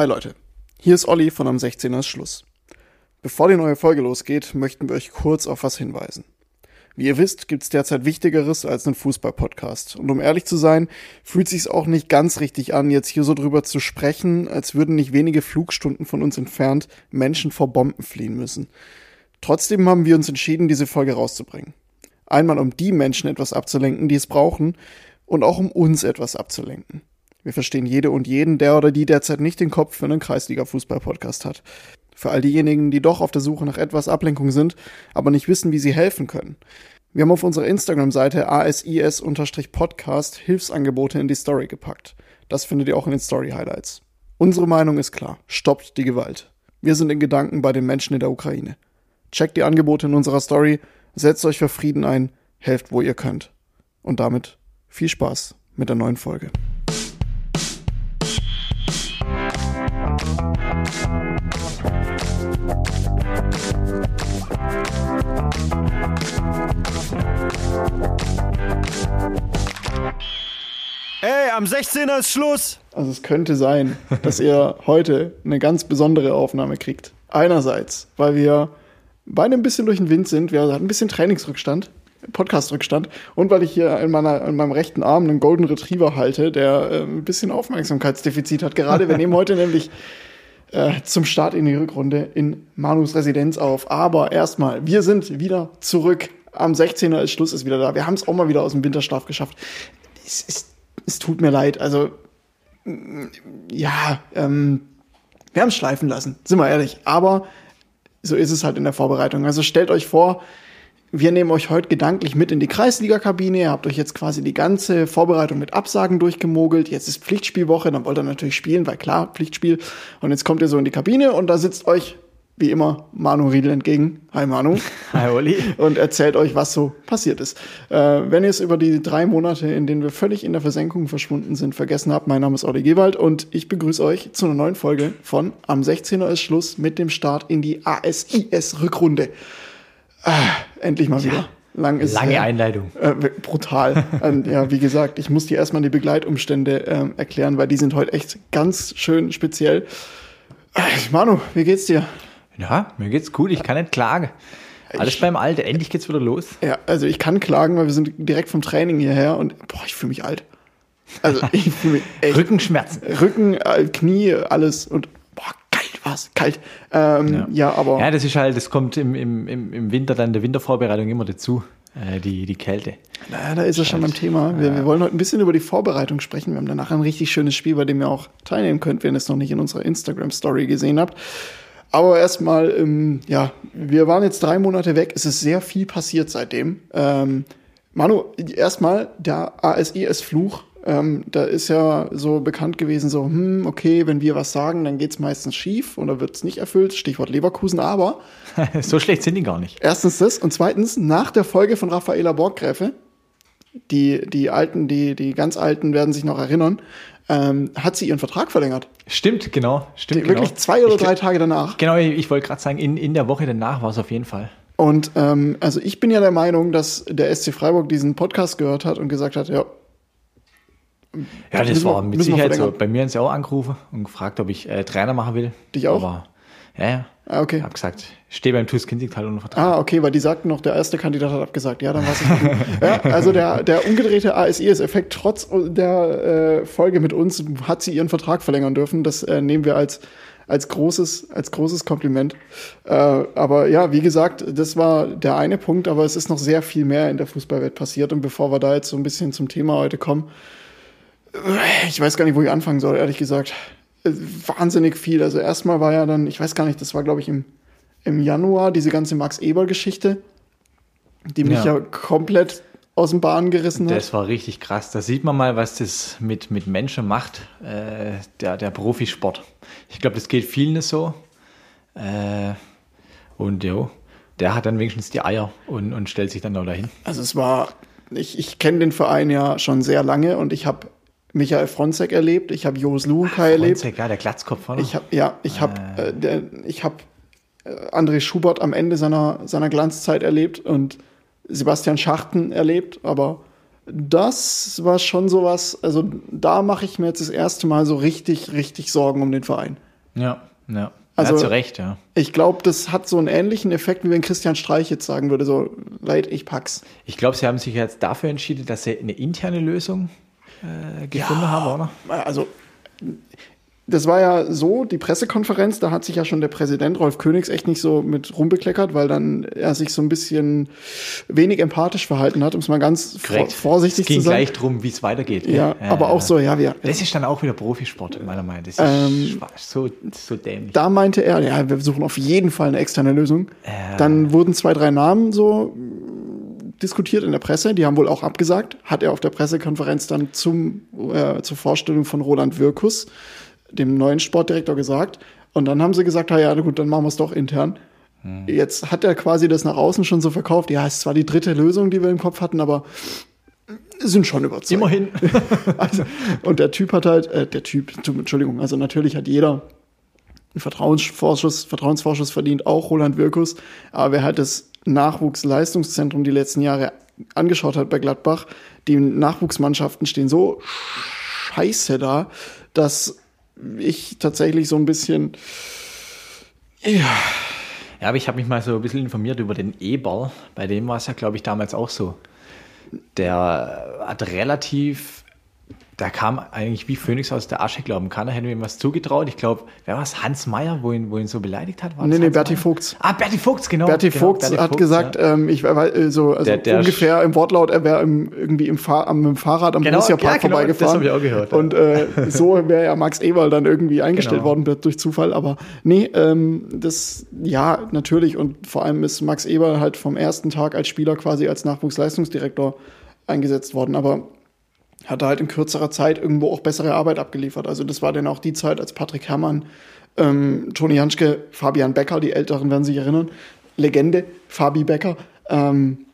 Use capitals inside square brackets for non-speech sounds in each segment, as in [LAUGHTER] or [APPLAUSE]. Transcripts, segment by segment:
Hi Leute, hier ist Olli von am 16er ist Schluss. Bevor die neue Folge losgeht, möchten wir euch kurz auf was hinweisen. Wie ihr wisst, gibt's derzeit Wichtigeres als einen Fußball-Podcast. Und um ehrlich zu sein, fühlt sich's auch nicht ganz richtig an, jetzt hier so drüber zu sprechen, als würden nicht wenige Flugstunden von uns entfernt Menschen vor Bomben fliehen müssen. Trotzdem haben wir uns entschieden, diese Folge rauszubringen. Einmal um die Menschen etwas abzulenken, die es brauchen, und auch um uns etwas abzulenken. Wir verstehen jede und jeden, der oder die derzeit nicht den Kopf für einen Kreisliga-Fußball-Podcast hat. Für all diejenigen, die doch auf der Suche nach etwas Ablenkung sind, aber nicht wissen, wie sie helfen können. Wir haben auf unserer Instagram-Seite asis-podcast Hilfsangebote in die Story gepackt. Das findet ihr auch in den Story-Highlights. Unsere Meinung ist klar. Stoppt die Gewalt. Wir sind in Gedanken bei den Menschen in der Ukraine. Checkt die Angebote in unserer Story, setzt euch für Frieden ein, helft, wo ihr könnt. Und damit viel Spaß mit der neuen Folge. Ey, am 16er ist Schluss. Also es könnte sein, dass ihr [LAUGHS] heute eine ganz besondere Aufnahme kriegt. Einerseits, weil wir beide ein bisschen durch den Wind sind. Wir hatten ein bisschen Trainingsrückstand, Podcastrückstand. Und weil ich hier in, meiner, in meinem rechten Arm einen Golden Retriever halte, der äh, ein bisschen Aufmerksamkeitsdefizit hat. Gerade wir nehmen heute [LAUGHS] nämlich äh, zum Start in die Rückrunde in Manus Residenz auf. Aber erstmal, wir sind wieder zurück. Am 16er ist Schluss, ist wieder da. Wir haben es auch mal wieder aus dem Winterschlaf geschafft. Es, es, es tut mir leid. Also, ja, ähm, wir haben es schleifen lassen, sind wir ehrlich. Aber so ist es halt in der Vorbereitung. Also stellt euch vor, wir nehmen euch heute gedanklich mit in die Kreisliga-Kabine. Ihr habt euch jetzt quasi die ganze Vorbereitung mit Absagen durchgemogelt. Jetzt ist Pflichtspielwoche, dann wollt ihr natürlich spielen, weil klar, Pflichtspiel. Und jetzt kommt ihr so in die Kabine und da sitzt euch, wie immer, Manu Riedel entgegen. Hi Manu. [LAUGHS] Hi Olli. Und erzählt euch, was so passiert ist. Äh, wenn ihr es über die drei Monate, in denen wir völlig in der Versenkung verschwunden sind, vergessen habt, mein Name ist Olli Gewald und ich begrüße euch zu einer neuen Folge von Am 16er ist Schluss mit dem Start in die ASIS-Rückrunde. Ah, endlich mal wieder. Lang ist, Lange äh, Einleitung. Äh, brutal. Ja, wie gesagt, ich muss dir erstmal die Begleitumstände ähm, erklären, weil die sind heute echt ganz schön speziell. Äh, Manu, wie geht's dir? Ja, mir geht's gut, ich kann nicht klagen. Alles beim Alter, endlich geht's wieder los. Ja, also ich kann klagen, weil wir sind direkt vom Training hierher und boah, ich fühle mich alt. Also [LAUGHS] ich fühle mich echt. Rückenschmerzen. Rücken, äh, Knie, alles und boah, kalt war's, kalt. Ähm, ja. ja, aber. Ja, das ist halt, das kommt im, im, im Winter dann der Wintervorbereitung immer dazu, äh, die, die Kälte. Na, da ist er schon beim Thema. Wir, wir wollen heute ein bisschen über die Vorbereitung sprechen. Wir haben danach ein richtig schönes Spiel, bei dem ihr auch teilnehmen könnt, wenn ihr es noch nicht in unserer Instagram-Story gesehen habt. Aber erstmal, ähm, ja, wir waren jetzt drei Monate weg. Es ist sehr viel passiert seitdem. Ähm, Manu, erstmal der ASES-Fluch. Ähm, da ist ja so bekannt gewesen, so, hm, okay, wenn wir was sagen, dann geht's meistens schief oder wird's nicht erfüllt. Stichwort Leverkusen, aber. [LAUGHS] so schlecht sind die gar nicht. Erstens das und zweitens, nach der Folge von Raffaela Borggräfe, die, die Alten, die, die ganz Alten werden sich noch erinnern, ähm, hat sie ihren Vertrag verlängert. Stimmt, genau. Stimmt, Die, wirklich genau. zwei oder ich, drei Tage danach. Genau, ich, ich wollte gerade sagen, in, in der Woche danach war es auf jeden Fall. Und ähm, also ich bin ja der Meinung, dass der SC Freiburg diesen Podcast gehört hat und gesagt hat, ja. Ja, das wir- war mit Sicherheit so. Bei mir haben sie auch angerufen und gefragt, ob ich äh, Trainer machen will. Dich auch? Aber, ja, ja. Ah, okay. Ich habe gesagt, stehe beim TuS Kinzigtal unter Vertrag. Ah, okay, weil die sagten noch, der erste Kandidat hat abgesagt. Ja, dann war es [LAUGHS] ja, Also der, der umgedrehte ASIS-Effekt, trotz der äh, Folge mit uns, hat sie ihren Vertrag verlängern dürfen. Das äh, nehmen wir als, als, großes, als großes Kompliment. Äh, aber ja, wie gesagt, das war der eine Punkt, aber es ist noch sehr viel mehr in der Fußballwelt passiert. Und bevor wir da jetzt so ein bisschen zum Thema heute kommen, ich weiß gar nicht, wo ich anfangen soll, ehrlich gesagt. Äh, Wahnsinnig viel. Also erstmal war ja dann, ich weiß gar nicht, das war, glaube ich, im, im Januar, diese ganze Max-Eber-Geschichte, die mich ja. Ja. komplett aus dem Bahn gerissen hat. Das war richtig krass. Da sieht man mal, was das mit, mit Menschen macht, äh, der, der Profisport. Ich glaube, das geht vielen so. Äh, und jo, der hat dann wenigstens die Eier und, und stellt sich dann da dahin. Also es war, ich, ich kenne den Verein ja schon sehr lange und ich habe Michael Fronzek erlebt, ich habe Jos Lukai erlebt. Fronzek, ja, der Glatzkopf von Ich habe ja, ich habe äh, der- ich äh, André Schubert am Ende seiner seiner Glanzzeit erlebt und Sebastian Schachten erlebt, aber das war schon sowas, also da mache ich mir jetzt das erste Mal so richtig richtig Sorgen um den Verein. Ja, ja. Also- ja, zu Recht, ja. Ich glaube, das hat so einen ähnlichen Effekt, wie wenn Christian Streich jetzt sagen würde, so, leid, ich pack's. Ich glaube, sie haben sich jetzt dafür entschieden, dass sie eine interne Lösung äh, gefunden haben, oder? Also, das war ja so, die Pressekonferenz, da hat sich ja schon der Präsident Rolf Königs echt nicht so mit rumbekleckert, weil dann er sich so ein bisschen wenig empathisch verhalten hat, um es mal ganz vor, Korrekt. vorsichtig es ging zu sagen. gleich drum, wie es weitergeht. gell? Ja, aber auch so, ja, wir, Das ist dann auch wieder Profisport, meiner Meinung nach. Das ist Ähm, so, so dämlich. da meinte er, ja, wir suchen auf jeden Fall eine externe Lösung. Dann wurden zwei, drei Namen so mh, diskutiert in der Presse, die haben wohl auch abgesagt, hat er auf der Pressekonferenz dann zum, äh, zur Vorstellung von Roland Wirkus, dem neuen Sportdirektor, gesagt. Und dann haben sie gesagt, ja, gut, dann machen wir es doch intern. Jetzt hat er quasi das nach außen schon so verkauft. Ja, es ist zwar die dritte Lösung, die wir im Kopf hatten, aber sind schon überzeugt. Immerhin. [LAUGHS] Also, und der Typ hat halt, äh, der Typ, Entschuldigung, also natürlich hat jeder einen Vertrauensvorschuss, Vertrauensvorschuss verdient, auch Roland Wirkus. Aber wer halt das Nachwuchsleistungszentrum die letzten Jahre angeschaut hat bei Gladbach, die Nachwuchsmannschaften stehen so scheiße da, dass ich tatsächlich so ein bisschen, ja, Ja, aber ich habe mich mal so ein bisschen informiert über den Eberl. Bei dem war es ja, glaube ich, damals auch so. Der hat relativ, der kam eigentlich wie Phönix aus der Asche, glauben kann. Er hätte ihm was zugetraut. Ich glaube, wer war es? Hans Meyer, wo ihn, wo ihn so beleidigt hat? War nee, nee, Hans Berti Meyer? Vogts. Ah, Berti Vogts, genau. Berti genau, Vogts hat Vogts, gesagt, ja. ähm, ich war äh, so also Der- der ungefähr im Wortlaut, er wäre irgendwie im Fahr am, mit dem Fahrrad am Genau, Borussia Park ja, genau, vorbeigefahren. das hab ich auch gehört, ja. Und äh, so wäre ja Max Eberl dann irgendwie eingestellt Genau. worden durch Zufall. Aber nee, ähm, das ja natürlich und vor allem ist Max Eberl halt vom ersten Tag als Spieler quasi als Nachwuchsleistungsdirektor eingesetzt worden. Aber hat er halt in kürzerer Zeit irgendwo auch bessere Arbeit abgeliefert. Also das war dann auch die Zeit, als Patrick Herrmann, ähm, Toni Janschke, Fabian Becker, die Älteren werden sich erinnern, Legende, Fabi Becker, ähm,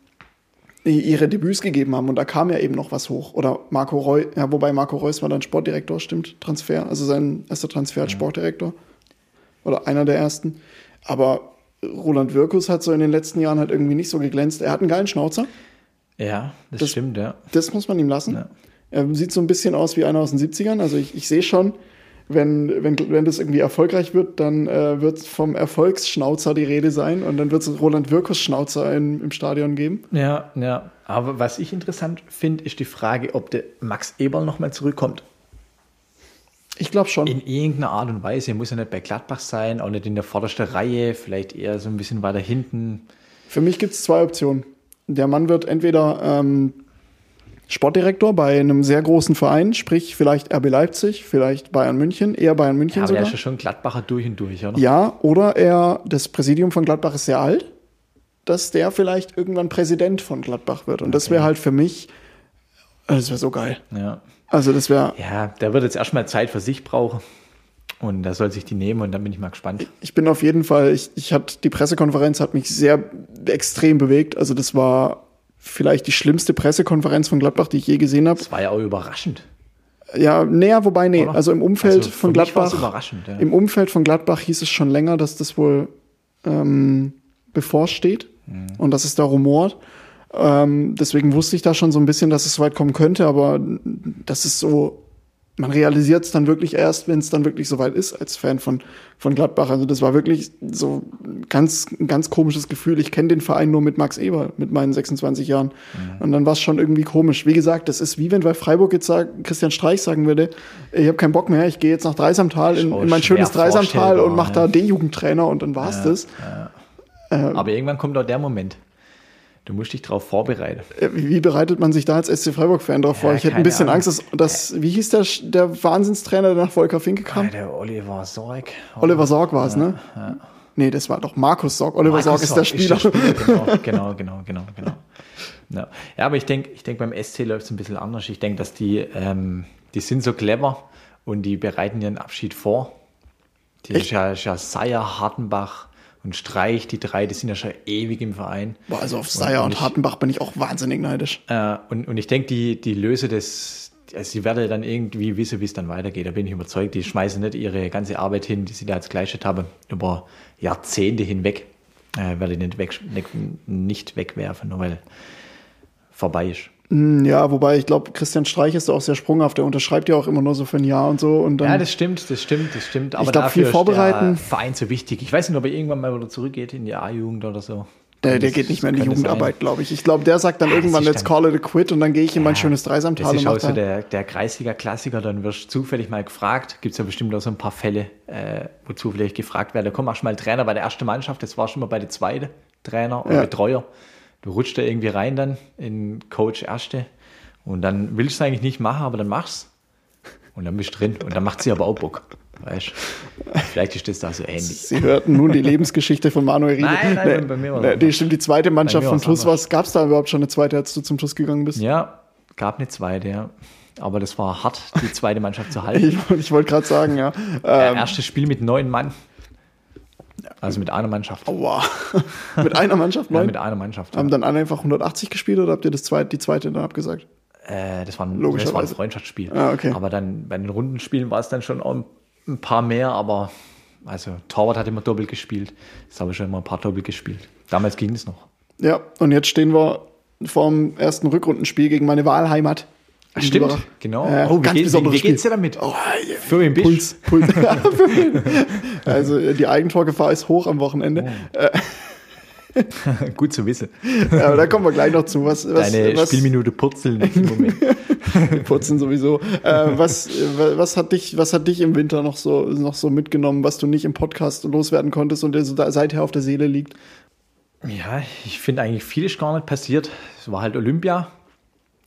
ihre Debüts gegeben haben und da kam ja eben noch was hoch. Oder Marco Reus, ja, wobei Marco Reus war dann Sportdirektor, stimmt, Transfer, also sein erster Transfer als Sportdirektor. Oder einer der ersten. Aber Roland Wirkus hat so in den letzten Jahren halt irgendwie nicht so geglänzt. Er hat einen geilen Schnauzer. Ja, das, Das- stimmt, ja. Das muss man ihm lassen. Ja. Er sieht so ein bisschen aus wie einer aus den 70ern. Also ich, ich sehe schon, wenn, wenn, wenn das irgendwie erfolgreich wird, dann äh, wird vom Erfolgsschnauzer die Rede sein und dann wird es Roland Wirkus Schnauzer in, im Stadion geben. Ja, ja. Aber was ich interessant finde, ist die Frage, ob der Max Eberl nochmal zurückkommt. Ich glaube schon. In irgendeiner Art und Weise. Muss ja nicht bei Gladbach sein, auch nicht in der vordersten Reihe, vielleicht eher so ein bisschen weiter hinten. Für mich gibt es zwei Optionen. Der Mann wird entweder ähm, Sportdirektor bei einem sehr großen Verein, sprich vielleicht RB Leipzig, vielleicht Bayern München, eher Bayern München Ja, aber der sogar. ist ja schon Gladbacher durch und durch, oder? Ja, oder er, das Präsidium von Gladbach ist sehr alt, dass der vielleicht irgendwann Präsident von Gladbach wird. Und das wäre halt für mich, das wäre so geil. Ja. Also das wäre, Ja, der wird jetzt erstmal Zeit für sich brauchen. Und da soll sich die nehmen und dann bin ich mal gespannt. ich bin auf jeden Fall, ich, ich hatte, die Pressekonferenz hat mich sehr extrem bewegt. Also das war vielleicht die schlimmste Pressekonferenz von Gladbach, die ich je gesehen habe. Das war ja auch überraschend. Ja, näher, wobei, nee, Oder? also im Umfeld Also von Gladbach. überraschend, ja. Im Umfeld von Gladbach hieß es schon länger, dass das wohl ähm, bevorsteht Mhm. und dass es da rumort. Ähm, deswegen wusste ich da schon so ein bisschen, dass es so weit kommen könnte, aber das ist so, man realisiert es dann wirklich erst, wenn es dann wirklich so weit ist, als Fan von, von Gladbach. Also das war wirklich so ganz, ein ganz komisches Gefühl. Ich kenne den Verein nur mit Max Eber, mit meinen 26 Jahren. Mhm. Und dann war es schon irgendwie komisch. Wie gesagt, das ist wie wenn bei Freiburg jetzt sagen, Christian Streich sagen würde, ich habe keinen Bock mehr, ich gehe jetzt nach Dreisamtal in, in mein schönes Dreisamtal und mache da ja. D-Jugendtrainer und dann war's das. Aber irgendwann kommt auch der Moment. Du musst dich darauf vorbereiten. Äh, Wie bereitet man sich da als SC Freiburg-Fan drauf vor? Ja, Ich hätte ein bisschen Ahnung. Angst, dass, dass wie hieß der, der Wahnsinnstrainer, der nach Volker Finke kam? der Oliver Sorg. Oliver Sorg war es, ne? Nee, das war doch Markus Sorg. Oliver Sorg ist der Spieler. genau, [LAUGHS] genau, genau, genau, genau. Ja, ja aber ich denke, ich denk, beim SC läuft es ein bisschen anders. Ich denke, dass die, ähm, die sind so clever und die bereiten ihren Abschied vor. Die ist ja, ist ja Seier, Hartenbach und Streich, die drei, die sind ja schon ewig im Verein. Boah, also auf Seier und ich- Hartenbach bin ich auch wahnsinnig neidisch. Äh, und, und ich denke, die, die löse das, also sie werden dann irgendwie wissen, wie es dann weitergeht. Da bin ich überzeugt. Die schmeißen nicht ihre ganze Arbeit hin, die sie da jetzt geleistet haben, über Jahrzehnte hinweg. Äh, werde ich nicht, weg, nicht wegwerfen, nur weil vorbei ist. Hm, Ja, wobei ich glaube, Christian Streich ist da auch sehr sprunghaft. Der unterschreibt ja auch immer nur so für ein Jahr und so. Und dann, Ja, das stimmt, das stimmt, das stimmt. Aber glaub, viel dafür vorbereiten. ist der Verein so wichtig. Ich weiß nicht, ob er irgendwann mal wieder zurückgeht in die A-Jugend oder so. der, der Das geht nicht mehr in die Jugendarbeit, glaube ich. Ich glaube, der sagt dann Ja, das irgendwann, let's call it a quit und dann gehe ich in mein schönes Das Dreisamtal und ist auch so da. der, der Kreisliga-Klassiker, dann wirst du zufällig mal gefragt. Gibt es ja bestimmt auch so ein paar Fälle, äh, wo zufällig gefragt werde, komm, machst du mal Trainer bei der ersten Mannschaft, das war schon mal bei der zweiten Trainer oder Ja. Betreuer. Du rutschst da irgendwie rein dann in Coach Erste und dann willst du es eigentlich nicht machen, aber dann machst und dann bist du drin und dann macht sie aber auch Bock. Weißt Vielleicht ist das da so ähnlich. Sie hörten nun die Lebensgeschichte von Manuel Riede. Nein, nein, bei mir war nee, das die stimmt, die zweite Mannschaft von TUS. Was gab es da überhaupt schon eine zweite, als du zum TUS gegangen bist? Ja, gab eine zweite, ja. Aber das war hart, die zweite Mannschaft zu halten. [LAUGHS] Ich, ich wollte gerade sagen, ja. Äh, Ähm, erstes Spiel mit neun Mann. Also mit einer Mannschaft. wow. [LAUGHS] mit einer Mannschaft Ja, neun? mit einer Mannschaft. Ja. Haben dann alle einfach 180 gespielt oder habt ihr das zweite, die zweite dann abgesagt? Äh, das, war ein, das war ein Freundschaftsspiel. Ah, okay. Aber dann bei den Rundenspielen war es dann schon auch ein- paar mehr, aber also Torwart hat immer doppelt gespielt. Das habe ich schon immer ein paar doppelt gespielt. Damals ging es noch. Ja, und jetzt stehen wir vor dem ersten Rückrundenspiel gegen meine Wahlheimat. Biberach. genau. Äh, oh, wie, ganz geht, wie, geht's dir damit? Oh, yeah. Für bist Puls, Puls. [LAUGHS] [LAUGHS] Also äh, die Eigentorgefahr ist hoch am Wochenende. Oh. du? [LAUGHS] Gut zu wissen. Ja, aber da kommen wir gleich noch zu. Was, was, Deine was Spielminute purzeln im Moment. putzen sowieso. Äh, was, äh, was hat dich, was hat dich im Winter noch so, noch so mitgenommen, was du nicht im Podcast loswerden konntest und dir so da, seither auf der Seele liegt? Ja, ich finde eigentlich viel ist gar nicht passiert. Es war halt Olympia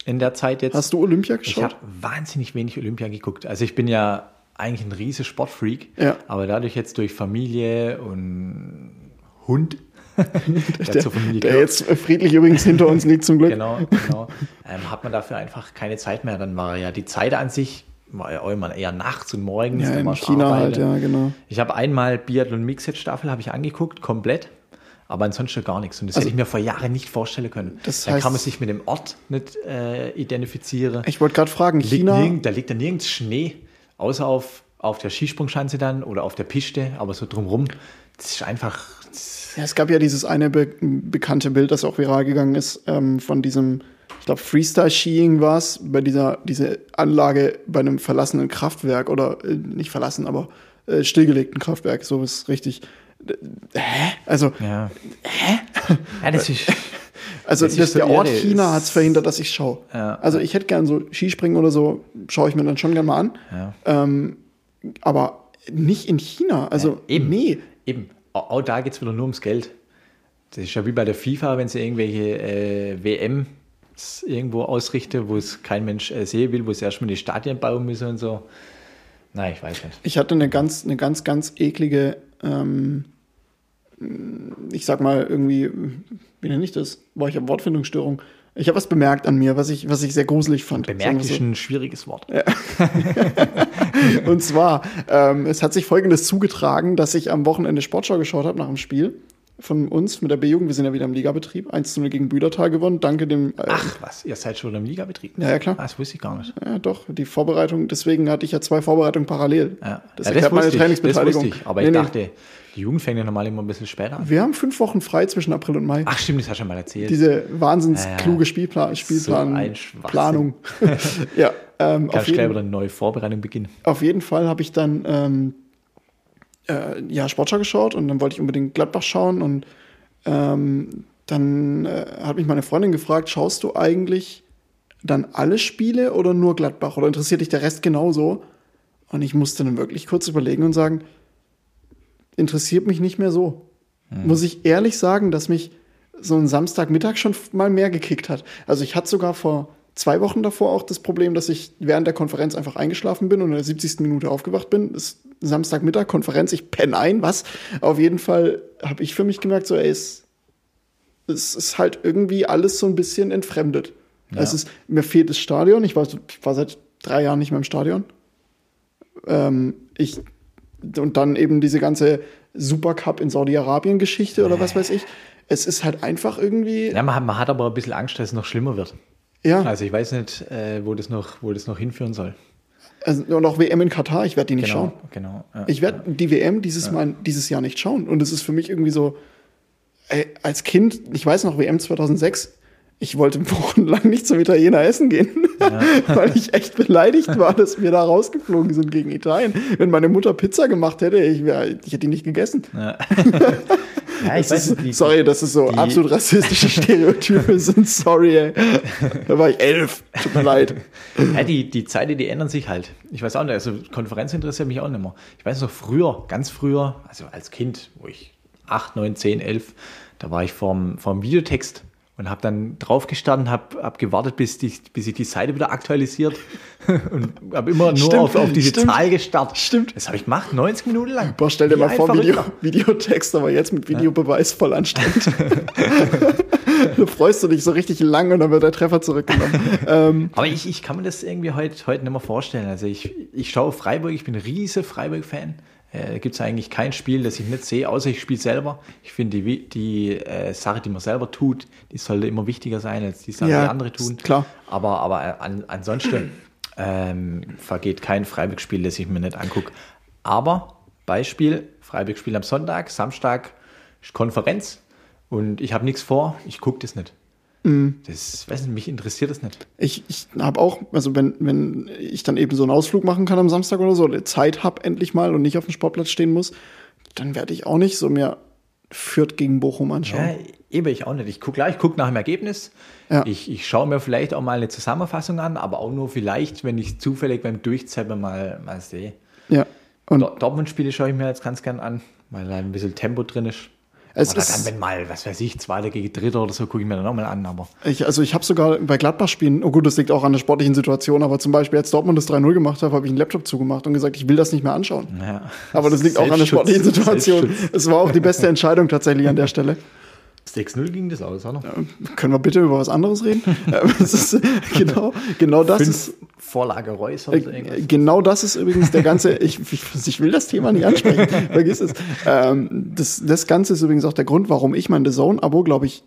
in der Zeit jetzt. Hast du Olympia Ich geschaut? habe wahnsinnig wenig Olympia geguckt. Also ich bin ja eigentlich ein riese Sportfreak, Ja. aber dadurch jetzt durch Familie und Hund, [LAUGHS] der, zur Familie Der jetzt friedlich übrigens hinter uns liegt zum Glück. genau, genau ähm, hat man dafür einfach keine Zeit mehr. Dann war ja die Zeit an sich, war ja immer eher nachts und morgens. Ja, in China halt, arbeiten. ja, genau. Ich habe einmal Biathlon Mixed Staffel habe ich angeguckt, komplett. Aber ansonsten gar nichts. Und das Also- hätte ich mir vor Jahren nicht vorstellen können. Das heißt- kann man sich mit dem Ort nicht äh, identifizieren. Ich wollte gerade fragen, Liegt China, nirgend, da liegt ja nirgends Schnee, außer auf, auf der Skisprungschanze dann oder auf der Piste, aber so drumrum. Das ist einfach. Das, Ja, es gab ja dieses eine be bekannte Bild, das auch viral gegangen ist, ähm, von diesem, ich glaube, Freestyle-Skiing war es, bei dieser diese Anlage bei einem verlassenen Kraftwerk oder äh, nicht verlassen, aber äh, stillgelegten Kraftwerk, so ist richtig. Hä? Also, ja. Hä? Ja, das ist. [LAUGHS] also Das ist so der Ort irre. China hat es verhindert, dass ich schaue. Ja. Also ich hätte gern so Skispringen oder so, schaue ich mir dann schon gern mal an. Ja. Ähm, aber nicht in China. Also, eben. nee. Eben, auch da geht es wieder nur ums Geld. Das ist ja wie bei der FIFA, wenn sie irgendwelche äh, WM irgendwo ausrichten, wo es kein Mensch äh, sehen will, wo sie erstmal die Stadien bauen müssen und so. Nein, ich weiß nicht. Ich hatte eine ganz, eine ganz, ganz eklige, ähm, ich sag mal irgendwie, wie nenne ich das? Boah, ich habe Wortfindungsstörung. Ich habe was bemerkt an mir, was ich, was ich sehr gruselig fand. Bemerkt ist so. ein schwieriges Wort. [LAUGHS] Und zwar, ähm, es hat sich Folgendes zugetragen, dass ich am Wochenende Sportschau geschaut habe nach dem Spiel von uns mit der B-Jugend. Wir sind ja wieder im Ligabetrieb. 1 zu 0 gegen Büdertal gewonnen. Danke dem. Äh, Ach, was? Ihr seid schon im Ligabetrieb? Ja, ja, klar. Ah, Das wusste ich gar nicht. Ja, doch, die Vorbereitung. Deswegen hatte ich ja zwei Vorbereitungen parallel. Ja. Das ja, erklärt meine ich, Trainingsbeteiligung. Das wusste ich. Aber Nee, ich nee. dachte, die Jugend fängt ja normal immer ein bisschen später an. Wir haben fünf Wochen frei zwischen April und Mai. Ach stimmt, das hast du schon mal erzählt. Diese wahnsinns Ja, kluge Spielplan, Spielplan, Schwachsinn. Planung. [LAUGHS] ja, ähm, auf, Kannst gleich jeden, wieder eine neue Vorbereitung beginnen. auf jeden Fall habe ich dann ähm, äh, ja, Sportschau geschaut und dann wollte ich unbedingt Gladbach schauen und ähm, dann äh, hat mich meine Freundin gefragt, schaust du eigentlich dann alle Spiele oder nur Gladbach oder interessiert dich der Rest genauso? Und ich musste dann wirklich kurz überlegen und sagen, interessiert mich nicht mehr so. Muss ich ehrlich sagen, dass mich so ein Samstagmittag schon mal mehr gekickt hat. Also ich hatte sogar vor zwei Wochen davor auch das Problem, dass ich während der Konferenz einfach eingeschlafen bin und in der 70. Minute aufgewacht bin. Ist Samstagmittag, Konferenz, ich penne ein, was? Auf jeden Fall habe ich für mich gemerkt, so, ey, es, es ist halt irgendwie alles so ein bisschen entfremdet. Es ist, mir fehlt das Stadion. Ich war, ich war seit drei Jahren nicht mehr im Stadion. Ähm, ich, und dann eben diese ganze Supercup in Saudi-Arabien-Geschichte oder was weiß ich. Es ist halt einfach irgendwie. Ja, man hat, man hat aber ein bisschen Angst, dass es noch schlimmer wird. Ja, Also ich weiß nicht, äh, wo, das noch, wo das noch hinführen soll. also, und auch WM in Katar, ich werde die nicht schauen. genau. Ja. Ich werde die WM dieses Mal dieses Jahr nicht schauen. Und es ist für mich irgendwie so, ey, als Kind, ich weiß noch, WM 2006, ich wollte wochenlang nicht zum Italiener essen gehen, ja. [LAUGHS] weil ich echt beleidigt war, dass wir da rausgeflogen sind gegen Italien. Wenn meine Mutter Pizza gemacht hätte, ich, wär, ich hätte die nicht gegessen. [LAUGHS] Ja. weiß ist, nicht. Sorry, das ist so die, absolut rassistische [LAUGHS] Stereotype sind. Sorry, ey. Da war ich elf. Tut mir leid. Ja, die, die Zeiten, die ändern sich halt. Ich weiß auch nicht, also Konferenz interessiert mich auch nicht mehr. Ich weiß noch früher, ganz früher, also als Kind, wo ich acht, neun, zehn, elf, da war ich vorm, vorm Videotext und habe dann draufgestanden, habe hab gewartet, bis, die, bis sich die Seite wieder aktualisiert [LAUGHS] und habe immer nur stimmt, auf, auf diese stimmt, Zahl gestartet. Stimmt. Das habe ich gemacht, 90 Minuten lang. Boah, stell dir Wie mal vor, Video, [LAUGHS] Videotext, aber jetzt mit Videobeweis voll anstrengend. [LAUGHS] du freust du dich so richtig lang und dann wird der Treffer zurückgenommen. ähm, aber ich, ich kann mir das irgendwie heute, heute nicht mehr vorstellen. Also ich, ich schaue Freiburg, ich bin ein riese Freiburg-Fan. Äh, Gibt es eigentlich kein Spiel, das ich nicht sehe, außer ich spiele selber. Ich finde, die, die äh, Sache, die man selber tut, die sollte immer wichtiger sein als die Sache, ja, die andere tun. Klar. Aber, aber an, ansonsten ähm, vergeht kein Freiburg-Spiel, das ich mir nicht angucke. Aber Beispiel, Freiburg-Spiel am Sonntag, Samstag Konferenz und ich habe nichts vor, ich gucke das nicht. Mhm. Das, weiß nicht, mich interessiert das nicht. Ich, ich habe auch, also wenn, wenn ich dann eben so einen Ausflug machen kann am Samstag oder so, Zeit habe endlich mal und nicht auf dem Sportplatz stehen muss, dann werde ich auch nicht so mehr Fürth gegen Bochum anschauen. Ja, eben ich auch nicht. Ich gucke gleich, ich gucke nach dem Ergebnis. Ja. Ich, ich schaue mir vielleicht auch mal eine Zusammenfassung an, aber auch nur vielleicht, wenn ich zufällig beim Durchzeppen mal, mal sehe. Ja. Und Dortmund-Spiele schaue ich mir jetzt ganz gern an, weil da ein bisschen Tempo drin ist. Es oder dann, wenn mal, was weiß ich, Zweiter gegen Dritter oder so, gucke ich mir dann auch mal an. Aber ich, also ich habe sogar bei Gladbach-Spielen, oh gut, das liegt auch an der sportlichen Situation, aber zum Beispiel, als Dortmund das 3-0 gemacht hat, habe ich einen Laptop zugemacht und gesagt, ich will das nicht mehr anschauen. Ja. Aber das liegt auch an der sportlichen Situation. Es war auch die beste Entscheidung tatsächlich an der Stelle. [LAUGHS] 6-0 ging das aus, oder? können wir bitte über was anderes reden? [LAUGHS] ist, genau, genau das Fünf ist. Vorlage Reus oder so irgendwas. Genau das ist übrigens der ganze, ich, ich, ich will das Thema nicht ansprechen, [LAUGHS] vergiss es. Ähm, das, das Ganze ist übrigens auch der Grund, warum ich mein The Zone-Abo, glaube ich,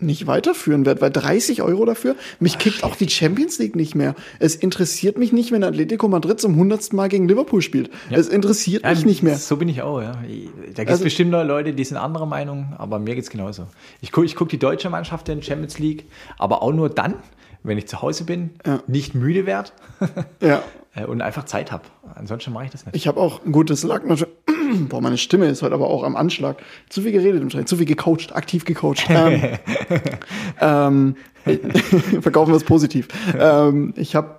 nicht weiterführen werde, weil 30 Euro dafür, mich Ach, kickt auch die Champions League nicht mehr. Es interessiert mich nicht, wenn Atletico Madrid zum hundertsten Mal gegen Liverpool spielt. Ja. Es interessiert ja, mich nicht mehr. So bin ich auch, ja. Da gibt es also, bestimmt Leute, die sind anderer Meinung, aber mir geht es genauso. Ich gucke ich guck die deutsche Mannschaft in Champions League, aber auch nur dann, wenn ich zu Hause bin, ja. nicht müde werde [LAUGHS] ja. Äh, und einfach Zeit habe. Ansonsten mache ich das nicht. Ich habe auch ein gutes Lack. [CLEARS THROAT] Boah, meine Stimme ist heute aber auch am Anschlag. Zu viel geredet im Training, zu viel gecoacht, aktiv gecoacht. [LAUGHS] ähm, ähm, [LAUGHS] verkaufen wir es positiv. Ähm, ich habe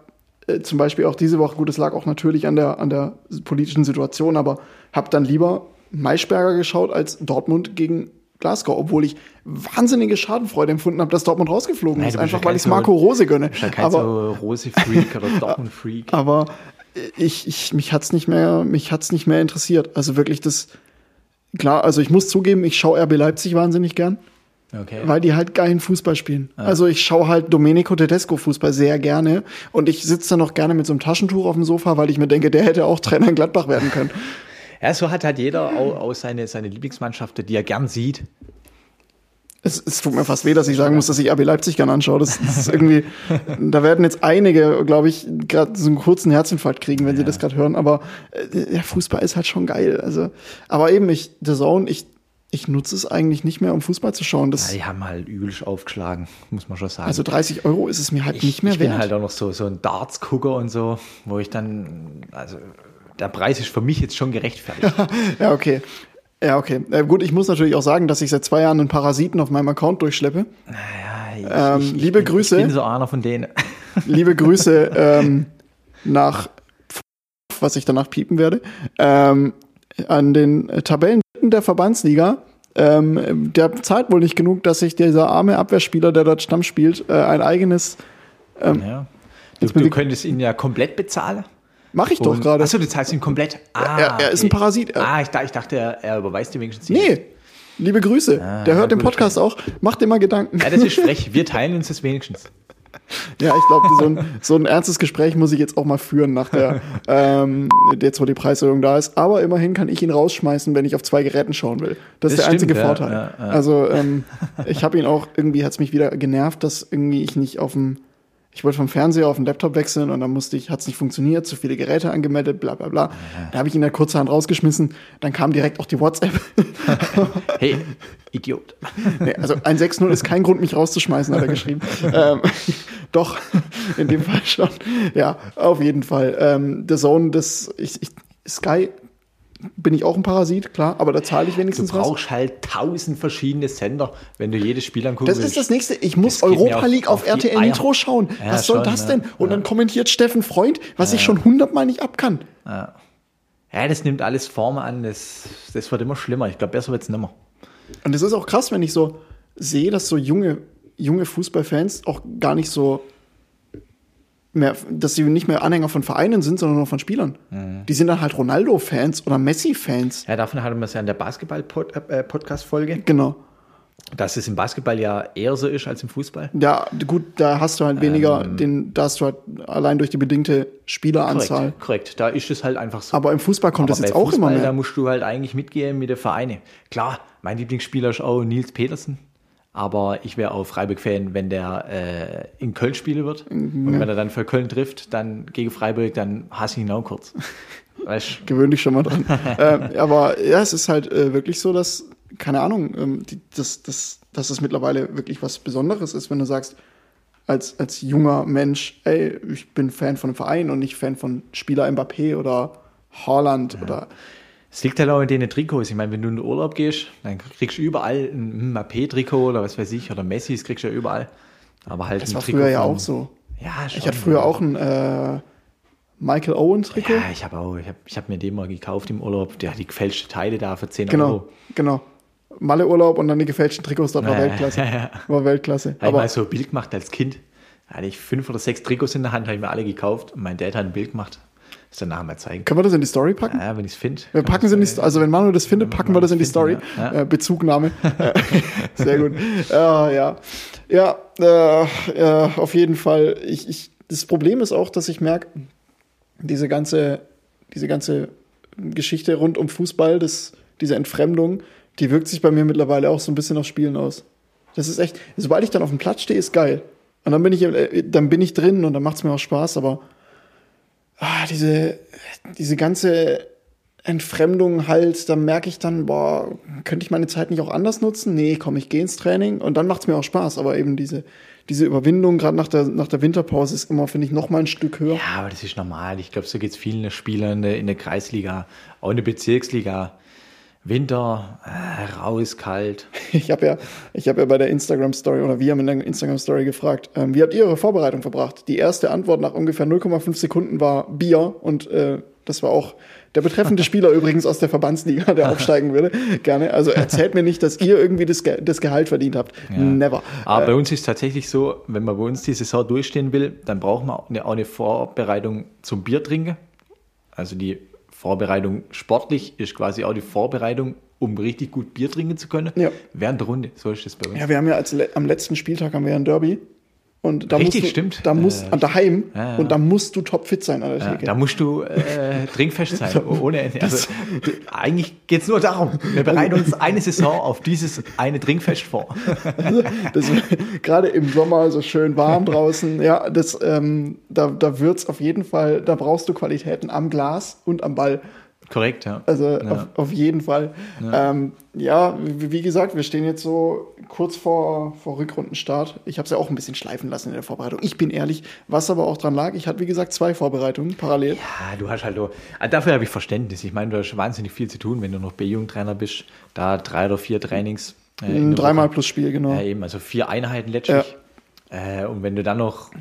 äh, zum Beispiel auch diese Woche, gut, es lag auch natürlich an der, an der politischen Situation, aber habe dann lieber Maischberger geschaut als Dortmund gegen Glasgow, obwohl ich wahnsinnige Schadenfreude empfunden habe, dass Dortmund rausgeflogen Nein, ist, einfach weil ich es Marco Rose gönne. Ja kein aber, so Rose-Freak oder [LAUGHS] Dortmund-Freak. Aber ich, ich, mich hat's nicht mehr, mich hat's nicht mehr interessiert. Also wirklich das, klar, also ich muss zugeben, ich schaue RB Leipzig wahnsinnig gern. Okay. Weil die halt geilen Fußball spielen. Ah. Also ich schaue halt Domenico Tedesco Fußball sehr gerne und ich sitze dann noch gerne mit so einem Taschentuch auf dem Sofa, weil ich mir denke, der hätte auch Trainer in Gladbach werden können. [LAUGHS] Ja, so hat halt jeder auch, auch seine, seine Lieblingsmannschaft, die er gern sieht. Es, es, tut mir fast weh, dass ich sagen muss, dass ich RB Leipzig gern anschaue. Das, das ist irgendwie, da werden jetzt einige, glaube ich, gerade so einen kurzen Herzinfarkt kriegen, wenn ja. sie das gerade hören. Aber äh, der Fußball ist halt schon geil. Also, aber eben ich, The Zone, ich, ich nutze es eigentlich nicht mehr, um Fußball zu schauen. Das ja, die haben halt übelst aufgeschlagen, muss man schon sagen. Also 30 Euro ist es mir halt ich, nicht mehr ich wert. Ich bin halt auch noch so, so ein Darts-Gucker und so, wo ich dann, also der Preis ist für mich jetzt schon gerechtfertigt. [LAUGHS] ja, okay. Ja, okay. Äh, gut, ich muss natürlich auch sagen, dass ich seit zwei Jahren einen Parasiten auf meinem Account durchschleppe. Naja, ich, ähm, ich, liebe ich, Grüße. Ich bin so einer von denen. [LAUGHS] liebe Grüße ähm, nach, was ich danach piepen werde, ähm, an den Tabellen der Verbandsliga. Ähm, der zahlt wohl nicht genug, dass sich dieser arme Abwehrspieler, der dort Stamm spielt, äh, ein eigenes. Ähm, ja. Du, du könntest ihn ja komplett bezahlen. Mach ich doch gerade. Achso, du zahlst ihn komplett. Ah, er, er ist ein Parasit. Ah, ich, ich dachte, er, er überweist dir wenigstens. Nee. Liebe Grüße. Ah, der hört den Podcast auch. Macht dir mal Gedanken. Ja, das ist frech. [LAUGHS] Wir teilen uns das wenigstens. Ja, ich glaube, so ein, so ein ernstes Gespräch muss ich jetzt auch mal führen nach der, [LAUGHS] ähm, jetzt wo die Preiserhöhung da ist. Aber immerhin kann ich ihn rausschmeißen, wenn ich auf zwei Geräten schauen will. Das, das ist der stimmt, einzige ja, Vorteil. Ja, ja. Also ähm, ich habe ihn auch, irgendwie hat es mich wieder genervt, dass irgendwie ich nicht auf dem Ich wollte vom Fernseher auf den Laptop wechseln und dann musste ich, hat es nicht funktioniert, zu viele Geräte angemeldet, bla bla bla. Da habe ich ihn in der kurzerhand rausgeschmissen. Dann kam direkt auch die WhatsApp. [LAUGHS] Hey, Idiot. nee, also ein 6-0 ist kein Grund, mich rauszuschmeißen, hat er geschrieben. [LAUGHS] ähm, doch, in dem Fall schon. Ja, auf jeden Fall. Ähm, The Zone, das ich, ich, Sky bin ich auch ein Parasit, klar, aber da zahle ich Du wenigstens was. brauchst halt tausend verschiedene Sender, wenn du jedes Spiel angucken Das ist das nächste. Ich muss Europa League auf, auf RTL. Nitro schauen. Ja, was soll schon, das ja. denn? Und dann kommentiert Steffen Freund, was ich schon hundertmal nicht ab kann. Ja, das nimmt alles Form an, das, das wird immer schlimmer. Ich glaube, besser wird es nimmer. Und es ist auch krass, wenn ich so sehe, dass so junge, junge Fußballfans auch gar nicht so mehr, dass sie nicht mehr Anhänger von Vereinen sind, sondern nur von Spielern. Mhm. Die sind dann halt Ronaldo-Fans oder Messi-Fans. Ja, davon hatten wir es ja in der Basketball-Podcast-Folge, Genau. dass es im Basketball ja eher so ist als im Fußball. Ja, gut, da hast du halt weniger, Ähm. den, da hast du halt allein durch die bedingte Spieleranzahl. Korrekt, korrekt. Da ist es halt einfach so. Aber im Fußball kommt das Aber jetzt bei auch immer Fußball, Da mehr. musst du halt eigentlich mitgehen mit den Vereinen. Klar, mein Lieblingsspieler ist auch Nils Petersen. Aber ich wäre auch Freiburg-Fan, wenn der äh, in Köln spielen wird. Und wenn er dann für Köln trifft, dann gegen Freiburg, dann hasse ich ihn auch kurz. [LAUGHS] Weißt Gewöhn dich schon mal dran. [LAUGHS] ähm, aber ja, es ist halt äh, wirklich so, dass, keine Ahnung, ähm, die, das, das, dass es mittlerweile wirklich was Besonderes ist, wenn du sagst, als, als junger Mensch, ey, ich bin Fan von einem Verein und nicht Fan von Spieler Mbappé oder Haaland oder Es liegt halt auch in den Trikots. Ich meine, wenn du in den Urlaub gehst, dann kriegst du überall ein Mbappé-Trikot oder was weiß ich, oder Messis kriegst du ja überall. Aber halt das war Trikot früher ja auch so. Ja, schon, Ich hatte früher auch ein äh, Michael Owen Trikot. Ja, ich habe auch, ich habe ich hab mir den mal gekauft im Urlaub. Der hat die gefälschte Teile da für 10 genau, Euro. genau. Malle-Urlaub und dann die gefälschten Trikots, das war Ja, Weltklasse. ja, ja. War Weltklasse. Habe ich Aber mal so ein Bild gemacht als Kind. Da hatte ich fünf oder sechs Trikots in der Hand, habe ich mir alle gekauft. Und mein Dad hat ein Bild gemacht. Das dann nachher mal zeigen. können wir das in die Story packen? Ja, wenn ich es finde. Wir packen sie in die Sto- also wenn Manuel das findet, packen wir das in die Story. ja. Ja. Äh, Bezugnahme. Äh, [LAUGHS] [LAUGHS] Sehr gut. Ja, ja. Ja, äh, ja, auf jeden Fall. Ich, ich, das Problem ist auch, dass ich merke, diese ganze, diese ganze Geschichte rund um Fußball, das, diese Entfremdung, die wirkt sich bei mir mittlerweile auch so ein bisschen auf Spielen aus. Das ist echt, sobald ich dann auf dem Platz stehe, ist geil. Und dann bin ich, äh, dann bin ich drin und dann macht es mir auch Spaß, aber ah, diese, diese ganze Entfremdung halt, da merke ich dann, boah, könnte ich meine Zeit nicht auch anders nutzen? Nee, komm, ich gehe ins Training und dann macht es mir auch Spaß. Aber eben diese, diese Überwindung, gerade nach der, nach der Winterpause, ist immer, finde ich, noch mal ein Stück höher. Ja, aber das ist normal. Ich glaube, so geht es vielen Spielern in der, in der Kreisliga, auch in der Bezirksliga. Winter, äh, rau ist kalt. [LAUGHS] Ich habe ja, ich habe ja bei der Instagram Story oder wir haben in der Instagram Story gefragt, ähm, wie habt ihr eure Vorbereitung verbracht? Die erste Antwort nach ungefähr 0,5 Sekunden war Bier und äh, das war auch der betreffende [LAUGHS] Spieler übrigens aus der Verbandsliga, der [LAUGHS] aufsteigen würde. Gerne. Also erzählt mir nicht, dass ihr irgendwie das, Ge das Gehalt verdient habt. Never. Aber Äh, bei uns ist es tatsächlich so, wenn man bei uns die Saison durchstehen will, dann braucht man auch eine, auch eine Vorbereitung zum Bier trinken. Also die Vorbereitung sportlich ist quasi auch die Vorbereitung, um richtig gut Bier trinken zu können. Ja. Während der Runde. So ist das bei uns. ja, wir haben ja als am letzten Spieltag haben wir ein Derby. Und da Richtig, musst du, stimmt. Da musst, Äh, daheim ja, ja. und da musst du topfit sein an der Ja, da musst du äh, trinkfest sein, [LAUGHS] ohne Ende. Also, eigentlich geht es nur darum, wir bereiten uns eine Saison auf dieses eine Trinkfest vor. [LAUGHS] Das, gerade im Sommer so schön warm draußen. Ja, das, ähm, da, da wird's auf jeden Fall, da brauchst du Qualitäten am Glas und am Ball. Korrekt, ja. Also Ja. auf, auf jeden Fall. Ja, ähm, ja wie, gesagt, wir stehen jetzt so kurz vor, vor Rückrundenstart. Ich habe es ja auch ein bisschen schleifen lassen in der Vorbereitung. Ich bin ehrlich, was aber auch dran lag, ich hatte wie gesagt zwei Vorbereitungen parallel. Ja, du hast halt auch, ah, dafür habe ich Verständnis. Ich meine, du hast wahnsinnig viel zu tun, wenn du noch B-Jugendtrainer bist. Da drei oder vier Trainings. Äh, Dreimal plus Spiel, genau. Ja, eben, also vier Einheiten letztlich. Äh, und wenn du dann noch,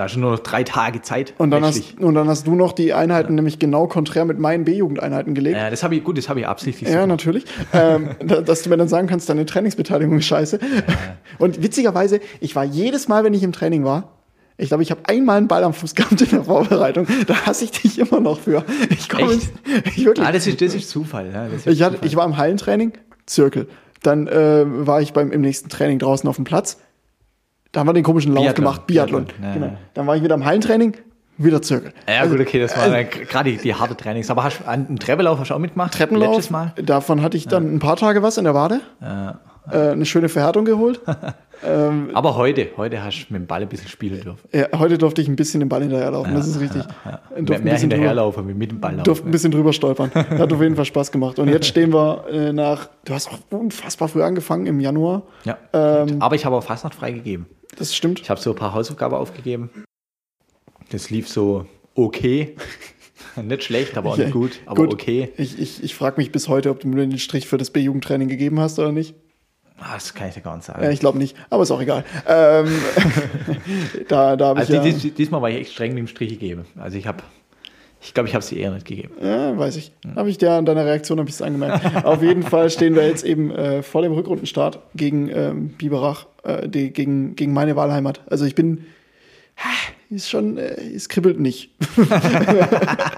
da hast du nur noch drei Tage Zeit. Und dann, hast, und dann hast du noch die Einheiten nämlich genau konträr mit meinen B-Jugendeinheiten gelegt. Äh, das habe ich, gut, das habe ich absichtlich so Ja, gemacht. natürlich. ähm, [LAUGHS] da- dass du mir dann sagen kannst, deine Trainingsbeteiligung ist scheiße. Und witzigerweise, ich war jedes Mal, wenn ich im Training war, ich glaube, ich habe einmal einen Ball am Fuß gehabt in der Vorbereitung. Da hasse ich dich immer noch für. Ich komme ich wirklich. Ah, das ist, das ist Zufall. Ja, das ist ich, hatte, Zufall. ich war im Hallentraining, Zirkel. Dann äh, war ich beim im nächsten Training draußen auf dem Platz. Da haben wir den komischen Lauf Biathlon. gemacht, Biathlon. Biathlon, genau. Dann war ich wieder im Hallentraining, wieder Zirkel. Ja, gut, okay, das waren dann gerade die, die harte Trainings. Aber hast du einen Treppenlauf hast du auch mitgemacht? Treppenlauf, Mal? davon hatte ich dann ein paar Tage was in der Wade. Ja. Äh, eine schöne Verhärtung geholt. [LAUGHS] ähm, Aber heute, heute hast du mit dem Ball ein bisschen spielen dürfen. ja, heute durfte ich ein bisschen den Ball hinterherlaufen, das ist richtig. Ja. Durfte Mehr, ein mehr drüber- hinterherlaufen, wie mit dem Ball durfte ein laufen. bisschen drüber stolpern. [LAUGHS] Hat auf jeden Fall Spaß gemacht. Und jetzt stehen wir äh, nach, du hast auch unfassbar früh angefangen im Januar. Ja. Ähm, Aber ich habe auch fast noch freigegeben. Das stimmt. Ich habe so ein paar Hausaufgaben aufgegeben. Das lief so okay. [LAUGHS] nicht schlecht, aber auch nicht gut, aber Gut. okay. Ich, ich, ich frage mich bis heute, ob du mir den Strich für das B-Jugendtraining gegeben hast oder nicht. Ah, Das kann ich dir gar nicht sagen. Ja, ich glaube nicht, aber ist auch egal. Ähm, [LAUGHS] [LAUGHS] da da ich also ja, dies, diesmal war ich echt streng mit dem Strich gegeben. Also ich habe, ich glaube, ich habe sie eher nicht gegeben. ja, weiß ich. Habe ich dir an deiner Reaktion ein bisschen angemerkt. Auf jeden Fall stehen wir jetzt eben äh, vor dem Rückrundenstart gegen ähm, Biberach, äh, die, gegen, gegen meine Wahlheimat. Also ich bin, ist schon, äh, es kribbelt nicht. [LAUGHS]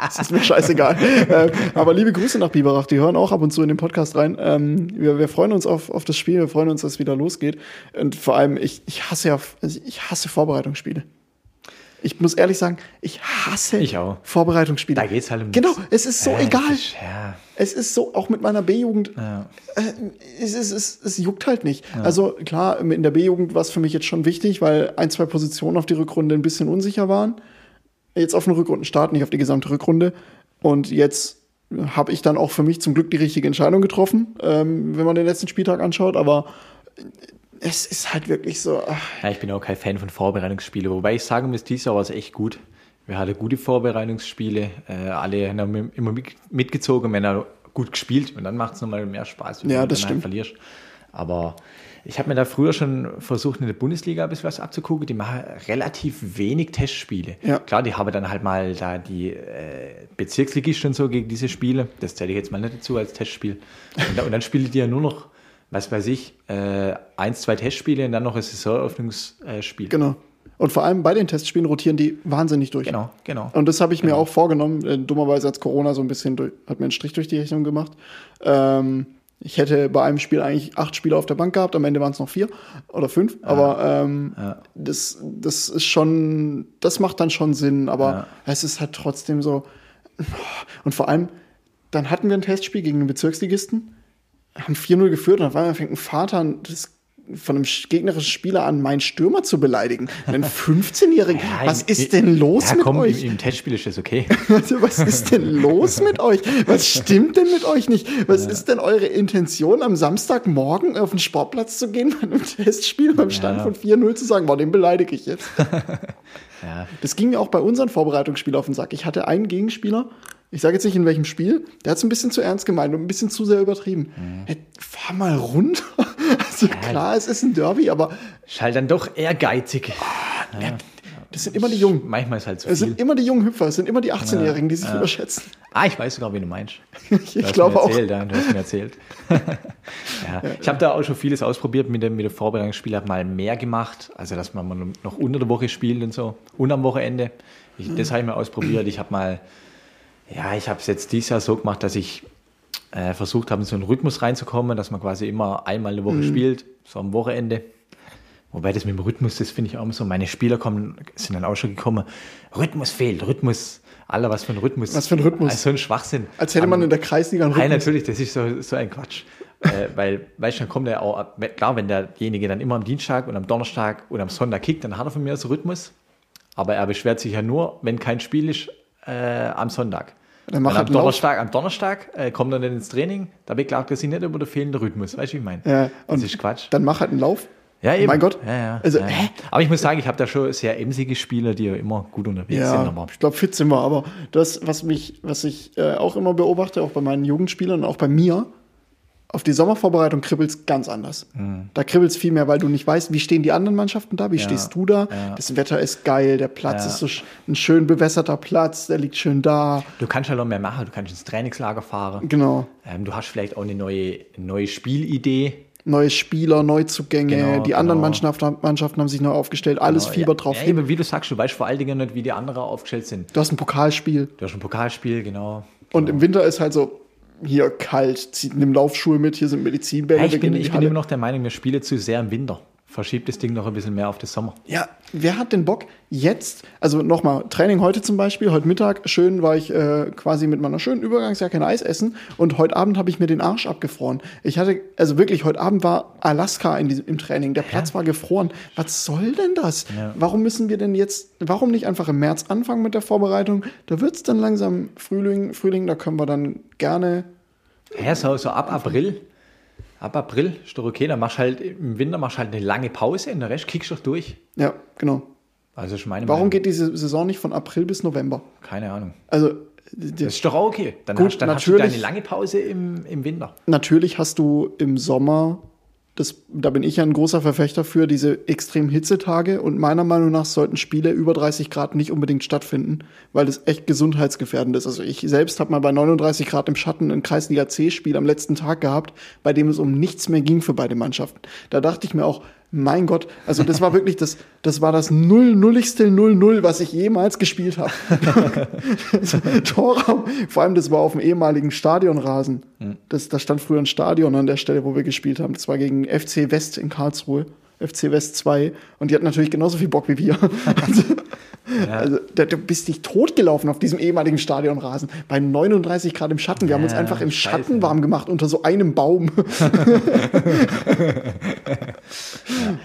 Es ist mir scheißegal. ähm, aber liebe Grüße nach Biberach, die hören auch ab und zu in den Podcast rein. Ähm, wir, wir freuen uns auf, auf das Spiel, wir freuen uns, dass es wieder losgeht. Und vor allem, ich, ich hasse ja, also ich hasse Vorbereitungsspiele. Ich muss ehrlich sagen, ich hasse Ich. Vorbereitungsspiele. Da geht's halt um Genau, es ist so Ja, das egal. Ist, ja, Es ist so, auch mit meiner B-Jugend, ja. äh, es, ist, es, es juckt halt nicht. Also klar, in der B-Jugend war es für mich jetzt schon wichtig, weil ein, zwei Positionen auf die Rückrunde ein bisschen unsicher waren. Jetzt auf den Rückrundenstart, nicht auf die gesamte Rückrunde. Und jetzt habe ich dann auch für mich zum Glück die richtige Entscheidung getroffen, ähm, wenn man den letzten Spieltag anschaut. Aber es ist halt wirklich so. ach, ja, ich bin auch kein Fan von Vorbereitungsspielen. Wobei ich sagen muss, dieses Jahr war es echt gut. Wir hatten gute Vorbereitungsspiele. Äh, alle haben immer mit- mitgezogen, wenn er gut gespielt. Und dann macht es nochmal mehr Spaß, wenn Ja, du das dann stimmt. Halt verlierst. Aber ich habe mir da früher schon versucht, in der Bundesliga ein bisschen was abzugucken. Die machen relativ wenig Testspiele. Ja. Klar, die haben dann halt mal da die äh, Bezirksligisten und so gegen diese Spiele. Das zähle ich jetzt mal nicht dazu als Testspiel. Und, und dann spielen die ja nur noch, was weiß ich, äh, eins, zwei Testspiele und dann noch ein Saisoneröffnungsspiel. genau. Und vor allem bei den Testspielen rotieren die wahnsinnig durch. Genau, genau. Und das habe ich mir auch vorgenommen. Äh, dummerweise hat Corona so ein bisschen durch, hat mir einen Strich durch die Rechnung gemacht. Ähm, ich hätte bei einem Spiel eigentlich acht Spieler auf der Bank gehabt, am Ende waren es noch vier oder fünf. Aber ähm, das, das ist schon, das macht dann schon Sinn, aber Ja. es ist halt trotzdem so. Und vor allem, dann hatten wir ein Testspiel gegen den Bezirksligisten, haben 4-0 geführt und auf einmal fängt ein Vater das von einem gegnerischen Spieler an, meinen Stürmer zu beleidigen. Einen [LAUGHS] 15-Jährigen. was im- ist denn los ja, mit komm, euch? Im, Im Testspiel ist das okay. [LAUGHS] Also, was ist denn los mit euch? Was stimmt denn mit euch nicht? Was ist denn eure Intention, am Samstagmorgen auf den Sportplatz zu gehen bei einem Testspiel beim Stand Ja. von 4-0 zu sagen, boah, den beleidige ich jetzt? [LAUGHS] Ja. Das ging mir auch bei unseren Vorbereitungsspielen auf den Sack. Ich hatte einen Gegenspieler, ich sage jetzt nicht in welchem Spiel, der hat es ein bisschen zu ernst gemeint und ein bisschen zu sehr übertrieben. Hey, fahr mal runter. [LAUGHS] Also klar, es ist ein Derby, aber Ist halt dann doch ehrgeizig. das sind immer die Jungen. Manchmal ist halt zu Es viel. sind immer die jungen Hüpfer, es sind immer die 18-Jährigen, die sich überschätzen. Ah, ich weiß sogar, wen du meinst. [LAUGHS] Ich, Du glaube mir auch. erzählt, ja, du hast mir erzählt. [LAUGHS] ja. Ich habe da auch schon vieles ausprobiert mit dem, mit dem Vorbereitungsspiel, habe mal mehr gemacht, also dass man noch unter der Woche spielt und so und am Wochenende. Ich, das habe ich mal ausprobiert. Ich habe mal, ja, ich habe es jetzt dieses Jahr so gemacht, dass ich äh, versucht habe, in so einen Rhythmus reinzukommen, dass man quasi immer einmal eine Woche Mhm. spielt, so am Wochenende. Wobei das mit dem Rhythmus, das finde ich auch immer so. Meine Spieler kommen, sind dann auch schon gekommen. Rhythmus fehlt, Rhythmus. Alter, was für ein Rhythmus. Was für ein Rhythmus? Also so ein Schwachsinn. Als hätte man Am- in der Kreisliga einen Nein, Rhythmus. natürlich, das ist so, so ein Quatsch. äh, [LAUGHS] weil, weißt du, dann kommt er auch, klar, wenn derjenige dann immer am Dienstag und am Donnerstag und am Sonntag kickt, dann hat er von mir so Rhythmus. Aber er beschwert sich ja nur, wenn kein Spiel ist, äh, am Sonntag. Dann mach halt am. Donnerstag, am Donnerstag äh, kommt er dann ins Training, da beklagt er sich nicht über den fehlenden Rhythmus. Weißt du, wie ich meine? Ja, das und ist Quatsch. Dann mach halt einen Lauf. Ja, eben. Mein Gott. Ja, ja, Also, ja? Aber ich muss sagen, ich habe da schon sehr emsige Spieler, die ja immer gut unterwegs sind. Ja, Aber ich glaube, fit sind wir. Aber das, was mich, was ich äh, auch immer beobachte, auch bei meinen Jugendspielern und auch bei mir, auf die Sommervorbereitung kribbelt's ganz anders. Da kribbelt's viel mehr, weil du nicht weißt, wie stehen die anderen Mannschaften da, wie Ja, stehst du da. ja. Das Wetter ist geil, der Platz Ja. ist so ein schön bewässerter Platz, der liegt schön da. du kannst ja noch mehr machen. Du kannst ins Trainingslager fahren. Genau. Ähm, du hast vielleicht auch eine neue, neue Spielidee. Neue Spieler, Neuzugänge, Genau, die anderen genau. Mannschaften, Mannschaften haben sich neu aufgestellt, alles Fieber ja, drauf ja, eben, wie du sagst, du weißt vor allen Dingen nicht, wie die anderen aufgestellt sind. Du hast ein Pokalspiel Du hast ein Pokalspiel, genau. und im Winter ist halt so, hier kalt, zieh, nimm Laufschuhe mit, hier sind Medizinbälle, Ja, ich bin, ich bin immer noch der Meinung, wir spielen zu sehr im Winter. Verschiebt das Ding noch ein bisschen mehr auf den Sommer. Ja, wer hat den Bock jetzt, also nochmal, Training heute zum Beispiel, heute Mittag, schön war ich äh, quasi mit meiner schönen Übergangsjacke ein Eis essen und heute Abend habe ich mir den Arsch abgefroren. Ich hatte, also wirklich, heute Abend war Alaska in diesem, im Training, der Platz war gefroren. Was soll denn das? Ja. Warum müssen wir denn jetzt, warum nicht einfach im März anfangen mit der Vorbereitung? Da wird es dann langsam Frühling, Frühling, da können wir dann gerne Ja, so, so ab April. Ab April ist doch okay, dann machst halt im Winter machst halt eine lange Pause und der Rest kickst du doch durch. Ja, genau. Also ist meine Warum Meinung. geht diese Saison nicht von April bis November? Keine Ahnung. Also, Das ist doch auch okay. Dann, Gut, hast, dann hast du deine lange Pause im, im Winter. natürlich hast du im Sommer, das, da bin ich ja ein großer Verfechter für, diese extremen Hitzetage und meiner Meinung nach sollten Spiele über 30 Grad nicht unbedingt stattfinden, weil das echt gesundheitsgefährdend ist. Also ich selbst habe mal bei 39 Grad im Schatten ein Kreisliga C-Spiel am letzten Tag gehabt, bei dem es um nichts mehr ging für beide Mannschaften. Da dachte ich mir auch, mein Gott, also das war wirklich das, das war das null nulligste 0-0, was ich jemals gespielt habe. [LAUGHS] Torraum, vor allem das war auf dem ehemaligen Stadionrasen. Das, da stand früher ein Stadion an der Stelle, wo wir gespielt haben. Das war gegen FC West in Karlsruhe. FC West 2. Und die hatten natürlich genauso viel Bock wie wir. [LAUGHS] Also, also da, du bist dich totgelaufen auf diesem ehemaligen Stadionrasen. Bei 39 Grad im Schatten. Wir haben uns Ja, einfach im scheiße. Schatten warm gemacht unter so einem Baum. [LAUGHS]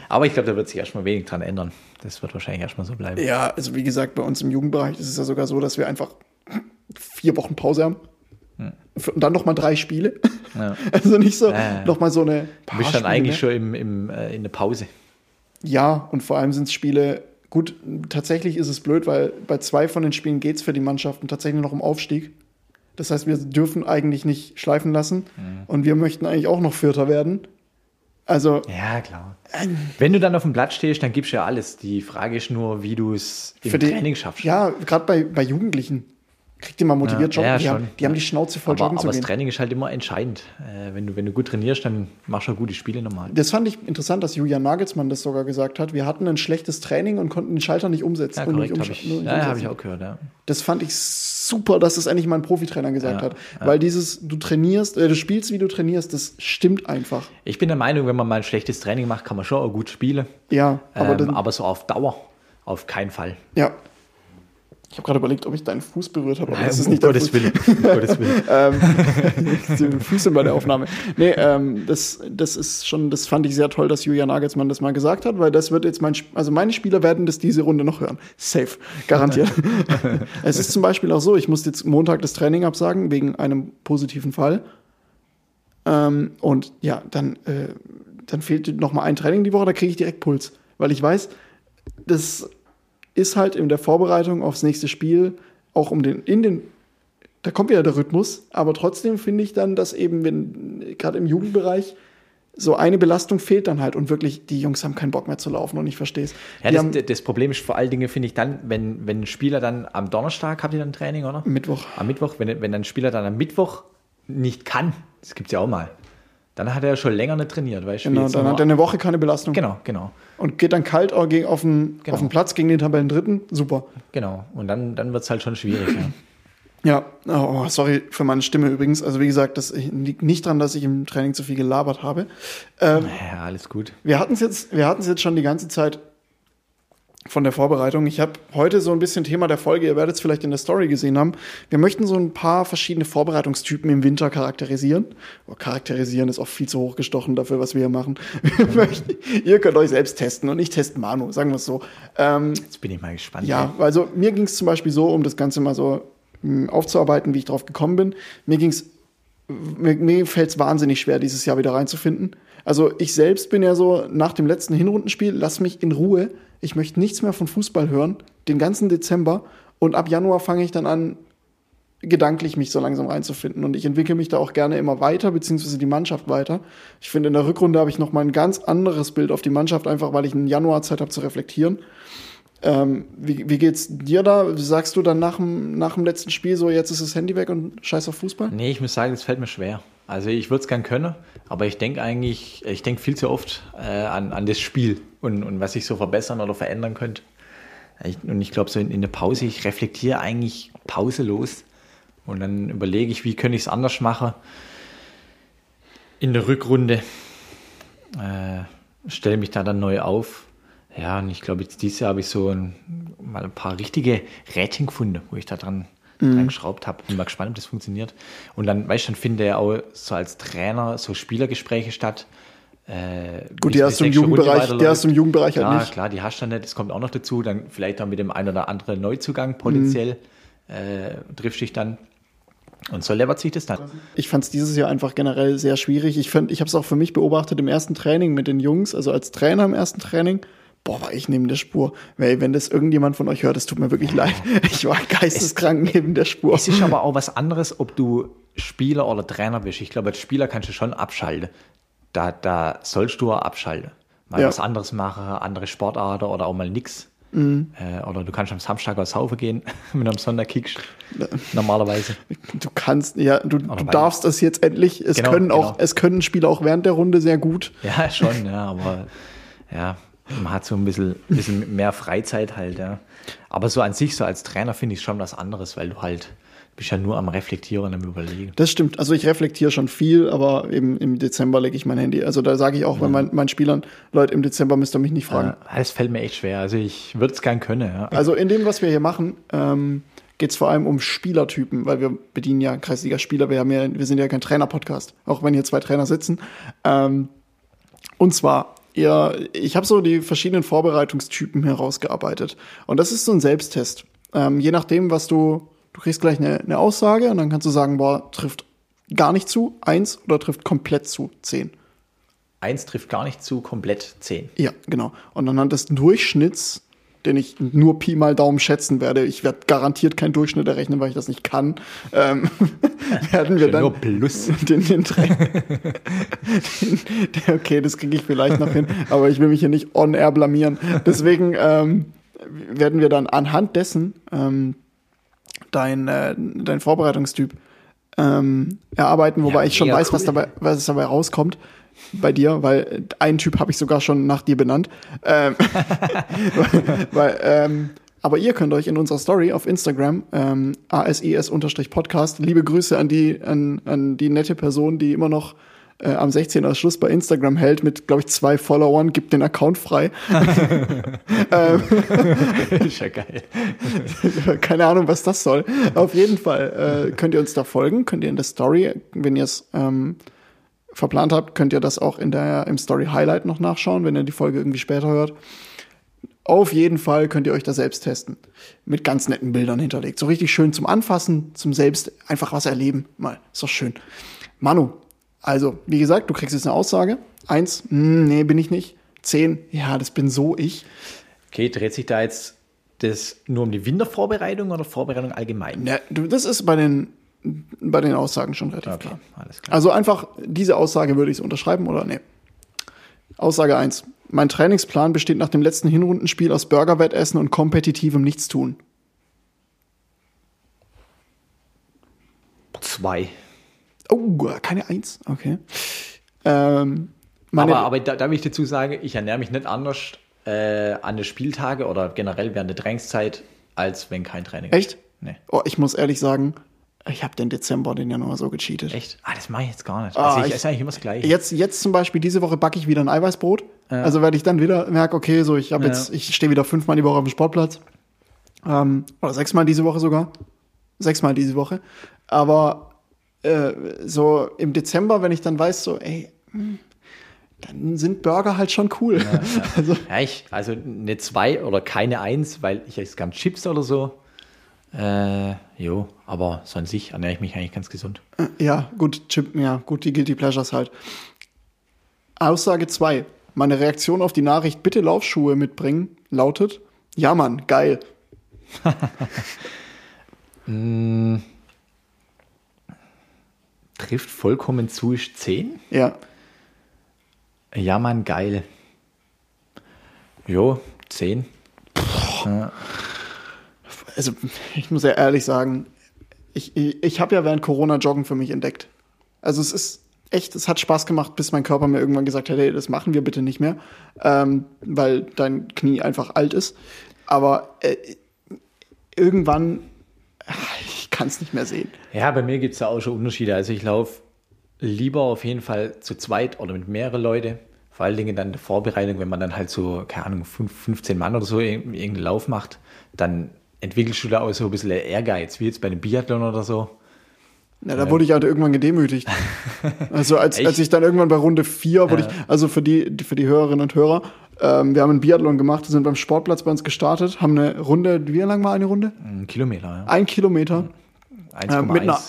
Aber ich glaube, da wird sich erstmal wenig dran ändern. Das wird wahrscheinlich erstmal so bleiben. Ja, also wie gesagt, bei uns im Jugendbereich ist es ja sogar so, dass wir einfach vier Wochen Pause haben. Und dann noch mal drei Spiele. Ja. [LAUGHS] Also nicht so, Ja, ja. noch mal so eine Du paar bist dann Spiele eigentlich mehr. schon im, im, äh, in der Pause. Ja, und vor allem sind es Spiele, gut, tatsächlich ist es blöd, weil bei zwei von den Spielen geht es für die Mannschaften tatsächlich noch um Aufstieg. Das heißt, wir dürfen eigentlich nicht schleifen lassen. Mhm. Und wir möchten eigentlich auch noch Vierter werden. Also, Ja, klar. Wenn du dann auf dem Blatt stehst, dann gibst du ja alles. Die Frage ist nur, wie du es im Training schaffst. Ja, gerade bei, bei Jugendlichen. Kriegt ihr mal motiviert Ja, joggen? ja, die, haben, die haben die Schnauze voll aber joggen aber zu das gehen. Training ist halt immer entscheidend. Äh, wenn, du, wenn du gut trainierst, dann machst du auch gute Spiele normal. Das fand ich interessant, dass Julian Nagelsmann das sogar gesagt hat. Wir hatten ein schlechtes Training und konnten den Schalter nicht umsetzen. Ja, und nicht korrekt, habe umsch- ich, nicht ja, hab umsetzen. ich auch gehört. Ja. Das fand ich super, dass das endlich mal ein Profitrainer gesagt Ja, hat. Weil dieses, du trainierst, äh, du spielst, wie du trainierst, das stimmt einfach. Ich bin der Meinung, wenn man mal ein schlechtes Training macht, kann man schon auch gut spielen. Ja, aber, ähm, aber so auf Dauer auf keinen Fall. ja. Ich habe gerade überlegt, ob ich deinen Fuß berührt habe, aber das Um ist nicht der Gottes. Willen. Um Gottes Willen. [LAUGHS] ähm, die Füße bei der Aufnahme. Nee, ähm, das, das ist schon, das fand ich sehr toll, dass Julian Nagelsmann das mal gesagt hat, weil das wird jetzt mein, also meine Spieler werden das diese Runde noch hören. Safe. Garantiert. [LAUGHS] es ist zum Beispiel auch so, ich musste jetzt Montag das Training absagen, wegen einem positiven Fall. Ähm, und ja, dann, äh, dann fehlt noch mal ein Training die Woche, da kriege ich direkt Puls. Weil ich weiß, das ist halt in der Vorbereitung aufs nächste Spiel auch um den, in den da kommt wieder der Rhythmus, aber trotzdem finde ich dann, dass eben, wenn gerade im Jugendbereich so eine Belastung fehlt dann halt und wirklich, die Jungs haben keinen Bock mehr zu laufen und ich verstehe es. Ja, das, das Problem ist vor allen Dingen, finde ich dann, wenn, wenn ein Spieler dann am Donnerstag, habt ihr dann Training, oder? Mittwoch. Am Mittwoch, wenn, wenn ein Spieler dann am Mittwoch nicht kann, das gibt es ja auch mal, dann hat er ja schon länger nicht trainiert, wie Genau, jetzt dann hat er eine Woche keine Belastung. Genau, genau, Und geht dann kalt auf den, Genau. auf den Platz gegen den Tabellendritten. Super. genau. Und dann, dann wird es halt schon schwierig. ja. Ja, oh, sorry für meine Stimme übrigens. Also wie gesagt, das liegt nicht daran, dass ich im Training zu viel gelabert habe. Ähm, ja, alles gut. Wir hatten es jetzt, wir hatten es jetzt schon die ganze Zeit von der Vorbereitung. Ich habe heute so ein bisschen Thema der Folge, ihr werdet es vielleicht in der Story gesehen haben. Wir möchten so ein paar verschiedene Vorbereitungstypen im Winter charakterisieren. Oh, charakterisieren ist auch viel zu hochgestochen dafür, was wir hier machen. [LAUGHS] Wir möchten, ihr könnt euch selbst testen und ich teste Manu, sagen wir es so. Ähm, Jetzt bin ich mal gespannt. ja, also mir ging es zum Beispiel so, um das Ganze mal so mh, aufzuarbeiten, wie ich drauf gekommen bin. Mir ging es, mir, mir fällt es wahnsinnig schwer, dieses Jahr wieder reinzufinden. Also ich selbst bin ja so nach dem letzten Hinrundenspiel, lass mich in Ruhe. Ich möchte nichts mehr von Fußball hören, den ganzen Dezember. Und ab Januar fange ich dann an, gedanklich mich so langsam reinzufinden. Und ich entwickle mich da auch gerne immer weiter, beziehungsweise die Mannschaft weiter. Ich finde, in der Rückrunde habe ich noch mal ein ganz anderes Bild auf die Mannschaft, einfach weil ich einen Januar Zeit habe zu reflektieren. Ähm, wie, wie geht's dir da? Sagst du dann nach dem, nach dem letzten Spiel so, jetzt ist das Handy weg und scheiß auf Fußball? Nee, ich muss sagen, es fällt mir schwer. Also ich würde es gern können, aber ich denke eigentlich, ich denke viel zu oft äh, an, an das Spiel und, und was ich so verbessern oder verändern könnte. Ich, und ich glaube, so in, in der Pause, ich reflektiere eigentlich pauselos und dann überlege ich, wie könnte ich es anders machen. In der Rückrunde, äh, stelle mich da dann neu auf. Ja, und ich glaube, jetzt dieses Jahr habe ich so ein, mal ein paar richtige Rädchen gefunden, wo ich da dran, Mhm. dran geschraubt habe. Bin mal gespannt, ob das funktioniert. Und dann, weißt du, dann findet ja auch so als Trainer so Spielergespräche statt. Äh, Gut, die hast du im Jugendbereich, die hast du im Jugendbereich ja, halt nicht. klar, die hast du dann nicht, das kommt auch noch dazu. Dann vielleicht auch mit dem einen oder anderen Neuzugang potenziell Mhm. äh, triffst dich dann. Und so levert sich das dann. Ich fand es dieses Jahr einfach generell sehr schwierig. Ich, ich habe es auch für mich beobachtet im ersten Training mit den Jungs, also als Trainer im ersten Training. Boah, war ich neben der Spur. Weil, wenn das irgendjemand von euch hört, es tut mir wirklich leid. [LAUGHS] Ich war geisteskrank neben der Spur. Es ist aber auch was anderes, ob du Spieler oder Trainer bist. Ich glaube, als Spieler kannst du schon abschalten. Da, da sollst du auch abschalten. Mal Ja. was anderes machen, andere Sportarten oder auch mal nix. Mhm. Äh, oder du kannst am Samstag aus Saufen gehen, [LAUGHS] wenn du am Sonntag kickst. Normalerweise. Du kannst, ja, du, du darfst das jetzt endlich. Es Genau, können auch, genau. es können Spieler auch während der Runde sehr gut. Ja, schon, ja, aber ja, man hat so ein bisschen, bisschen mehr Freizeit halt, ja. Aber so an sich, so als Trainer finde ich schon was anderes, weil du halt, bist ja nur am Reflektieren, am Überlegen. Das stimmt. Also ich reflektiere schon viel, aber eben im Dezember lege ich mein Handy. Also da sage ich auch bei meinen, meinen Spielern, Leute, im Dezember müsst ihr mich nicht fragen. Ja, das fällt mir echt schwer. Also ich würde es gern können, ja. Also in dem, was wir hier machen, ähm, geht es vor allem um Spielertypen, weil wir bedienen ja Kreisliga-Spieler. Wir, haben ja, wir sind ja kein Trainer-Podcast, auch wenn hier zwei Trainer sitzen. Ähm, und zwar, ihr, ich habe so die verschiedenen Vorbereitungstypen herausgearbeitet. Und das ist so ein Selbsttest. Ähm, je nachdem, was du, du kriegst gleich eine, eine Aussage und dann kannst du sagen, boah, trifft gar nicht zu, eins oder trifft komplett zu, zehn. Eins trifft gar nicht zu, komplett zehn. Ja, genau. Und anhand des Durchschnitts, den ich nur Pi mal Daumen schätzen werde, ich werde garantiert keinen Durchschnitt errechnen, weil ich das nicht kann, ähm, [LAUGHS] werden wir dann Nur Plus. [LAUGHS] den, den, den, [LAUGHS] Okay, das kriege ich vielleicht noch hin, aber ich will mich hier nicht on air blamieren. Deswegen ähm, werden wir dann anhand dessen ähm, dein, äh, dein Vorbereitungstyp ähm, erarbeiten, wobei Ja, ich schon weiß, was cool. dabei, was dabei rauskommt bei dir, weil einen Typ habe ich sogar schon nach dir benannt. Ähm, [LAUGHS] weil, weil, ähm, aber ihr könnt euch in unserer Story auf Instagram, ähm, ASIS-Podcast, liebe Grüße an die, an, an die nette Person, die immer noch äh, am 16. als Schluss bei Instagram hält mit, glaube ich, zwei Followern, gibt den Account frei. [LAUGHS] [LAUGHS] ist ja geil. Keine Ahnung, was das soll. Auf jeden Fall äh, könnt ihr uns da folgen, könnt ihr in der Story, wenn ihr es ähm, verplant habt, könnt ihr das auch in der, im Story Highlight noch nachschauen, wenn ihr die Folge irgendwie später hört. Auf jeden Fall könnt ihr euch da selbst testen. Mit ganz netten Bildern hinterlegt. So richtig schön zum Anfassen, zum selbst einfach was erleben. Mal, ist doch schön. Manu, also, wie gesagt, du kriegst jetzt eine Aussage. Eins, mh, nee, bin ich nicht. Zehn, ja, das bin so ich. Okay, dreht sich da jetzt das nur um die Wintervorbereitung oder Vorbereitung allgemein? Du, das ist bei den, bei den Aussagen schon relativ Okay, klar. alles klar. Also einfach, diese Aussage würde ich unterschreiben oder nee. Aussage eins: Mein Trainingsplan besteht nach dem letzten Hinrundenspiel aus Burgerwettessen und kompetitivem Nichtstun. Zwei. Oh, keine Eins, okay. Ähm, aber aber da, da will ich dazu sagen, ich ernähre mich nicht anders äh, an den Spieltage oder generell während der Trainingszeit, als wenn kein Training ist. echt? Nee. Oh, ich muss ehrlich sagen, ich habe den Dezember, den Januar so gecheatet. Echt? Ah, das mache ich jetzt gar nicht. Ah, Also ich ich- esse eigentlich immer das Gleiche. Jetzt, jetzt zum Beispiel diese Woche backe ich wieder ein Eiweißbrot. Also werde ich dann wieder merke, okay, so ich habe Ja. jetzt, ich stehe wieder fünfmal die Woche auf dem Sportplatz. Ähm, oder sechsmal diese Woche sogar. Sechsmal diese Woche. Aber äh, so im Dezember, wenn ich dann weiß, so, ey, hm, dann sind Burger halt schon cool. [LAUGHS] Also, Ja, ich, also eine zwei oder keine eins, weil ich esse gern Chips oder so. Äh, jo, aber so an sich ernähre ich mich eigentlich ganz gesund. ja, gut, Chip, ja, gut, die Guilty Pleasures halt. Aussage zwei: Meine Reaktion auf die Nachricht, bitte Laufschuhe mitbringen, lautet, ja Mann, geil. [LAUGHS] Trifft vollkommen zu, ist 10. Ja, Ja, Mann, geil. Jo, 10. also ich muss ja ehrlich sagen, ich, ich, ich habe ja während Corona Joggen für mich entdeckt. Also es ist echt, es hat Spaß gemacht, bis mein Körper mir irgendwann gesagt hat, hey, das machen wir bitte nicht mehr, ähm, weil dein Knie einfach alt ist. Aber äh, irgendwann, [LAUGHS] ich kann es nicht mehr sehen. Ja, bei mir gibt es ja auch schon Unterschiede. Also ich laufe lieber auf jeden Fall zu zweit oder mit mehreren Leuten. vor allen Dingen dann die Vorbereitung, wenn man dann halt so, keine Ahnung, 15 Mann oder so irgendeinen Lauf macht, dann entwickelst du da auch so ein bisschen Ehrgeiz, wie jetzt bei einem Biathlon oder so. Ja, da wurde ich halt irgendwann gedemütigt. [LAUGHS] Also als, als ich dann irgendwann bei Runde 4 wurde ja. ich, also für die, für die Hörerinnen und Hörer, ähm, wir haben einen Biathlon gemacht, sind beim Sportplatz bei uns gestartet, haben eine Runde, wie lang war eine Runde? Ein Kilometer, ja. Ein Kilometer. 1, äh, mit einer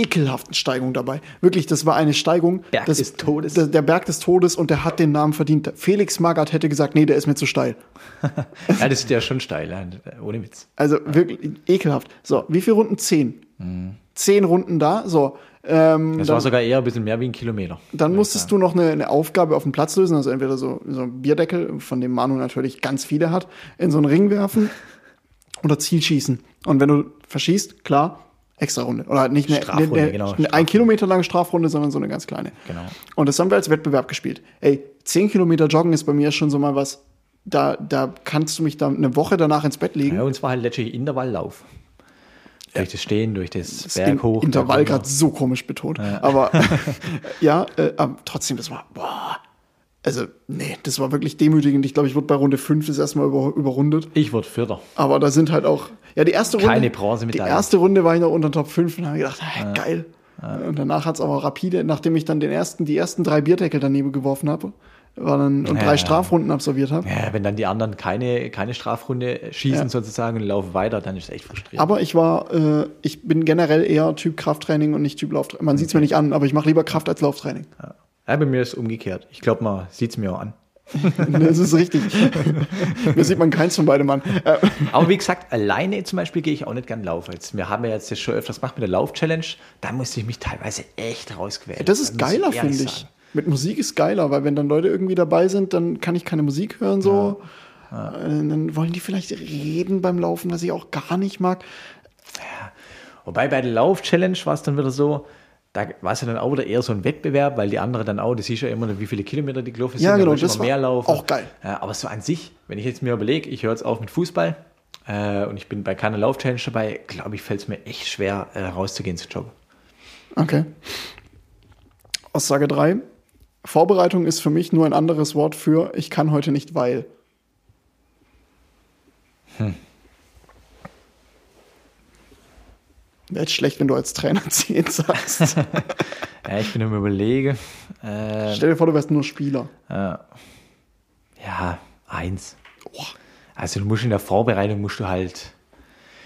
ekelhaften Steigung dabei. Wirklich, das war eine Steigung. Berg das, des Todes. Der, der, Berg des Todes und der hat den Namen verdient. Felix Magath hätte gesagt, nee, der ist mir zu steil. [LAUGHS] ja, das ist ja schon steil, ohne Witz. Also wirklich ekelhaft. So, wie viele Runden? Zehn. Mhm. Zehn Runden da. So. Ähm, das war sogar eher ein bisschen mehr wie ein Kilometer. Dann musstest du noch eine, eine, Aufgabe auf dem Platz lösen, also entweder so, so ein Bierdeckel, von dem Manu natürlich ganz viele hat, in so einen Ring werfen [LAUGHS] oder Zielschießen. Und wenn du verschießt, klar, extra Runde. Oder nicht eine, Strafrunde, eine, eine, genau, eine ein Kilometer lange Strafrunde, sondern so eine ganz kleine. Genau. Und das haben wir als Wettbewerb gespielt. Ey, zehn Kilometer Joggen ist bei mir schon so mal was, da, da kannst du mich dann eine Woche danach ins Bett legen. Ja, und zwar halt letztlich Intervalllauf. Durch das Stehen, durch das, das Berg hoch. Intervall gerade so komisch betont. Ja. Aber [LAUGHS] [LAUGHS] ja, äh, trotzdem, das war, boah. Also, nee, das war wirklich demütigend. Ich glaube, ich wurde bei Runde 5 das erste Mal über, überrundet. Ich wurde Vierter. Aber da sind halt auch, ja, die erste Runde. Keine Bronzemedaille. Die erste Runde war ich noch unter Top 5 und habe gedacht, hey, ja. geil. Ja. Und danach hat es aber rapide, nachdem ich dann den ersten, die ersten drei Bierdeckel daneben geworfen habe, war dann und drei Strafrunden absolviert habe. Ja, wenn dann die anderen keine, keine Strafrunde schießen sozusagen und laufen weiter, dann ist es echt frustrierend. Aber ich war, äh, ich bin generell eher Typ Krafttraining und nicht Typ Lauftraining. Man okay. sieht es mir nicht an, aber ich mache lieber Kraft als Lauftraining. Ja. Ja, bei mir ist es umgekehrt. Ich glaube, man sieht es mir auch an. [LAUGHS] das ist richtig. mir sieht man keins von beidem an. Äh, Aber wie gesagt, alleine zum Beispiel gehe ich auch nicht gern laufen. Jetzt, wir haben ja jetzt schon öfters gemacht mit der Lauf-Challenge. Da musste ich mich teilweise echt rausquälen. Das ist geiler, finde ich. Mit Musik ist geiler, weil wenn dann Leute irgendwie dabei sind, dann kann ich keine Musik hören so. Ja. Ja. Äh, dann wollen die vielleicht reden beim Laufen, was ich auch gar nicht mag. Ja. Wobei bei der Lauf-Challenge war es dann wieder so, da war es ja dann auch wieder eher so ein Wettbewerb, weil die andere dann auch, das siehst ja immer, wie viele Kilometer die gelaufen sind, ja, genau, das immer mehr laufen. Auch geil. Ja, aber so an sich, wenn ich jetzt mir überlege, ich höre jetzt auf mit Fußball äh, und ich bin bei keiner Lauf-Challenge dabei, glaube ich, fällt es mir echt schwer, äh, rauszugehen zu joggen. Okay. Aussage 3. Vorbereitung ist für mich nur ein anderes Wort für ich kann heute nicht, weil. Hm. Wäre jetzt schlecht, wenn du als Trainer [LAUGHS] 10 sagst. [LAUGHS] ja, ich bin immer überlege. Äh, Stell dir vor, du wärst nur Spieler. Äh, ja, eins. Oh. Also du musst in der Vorbereitung musst du halt.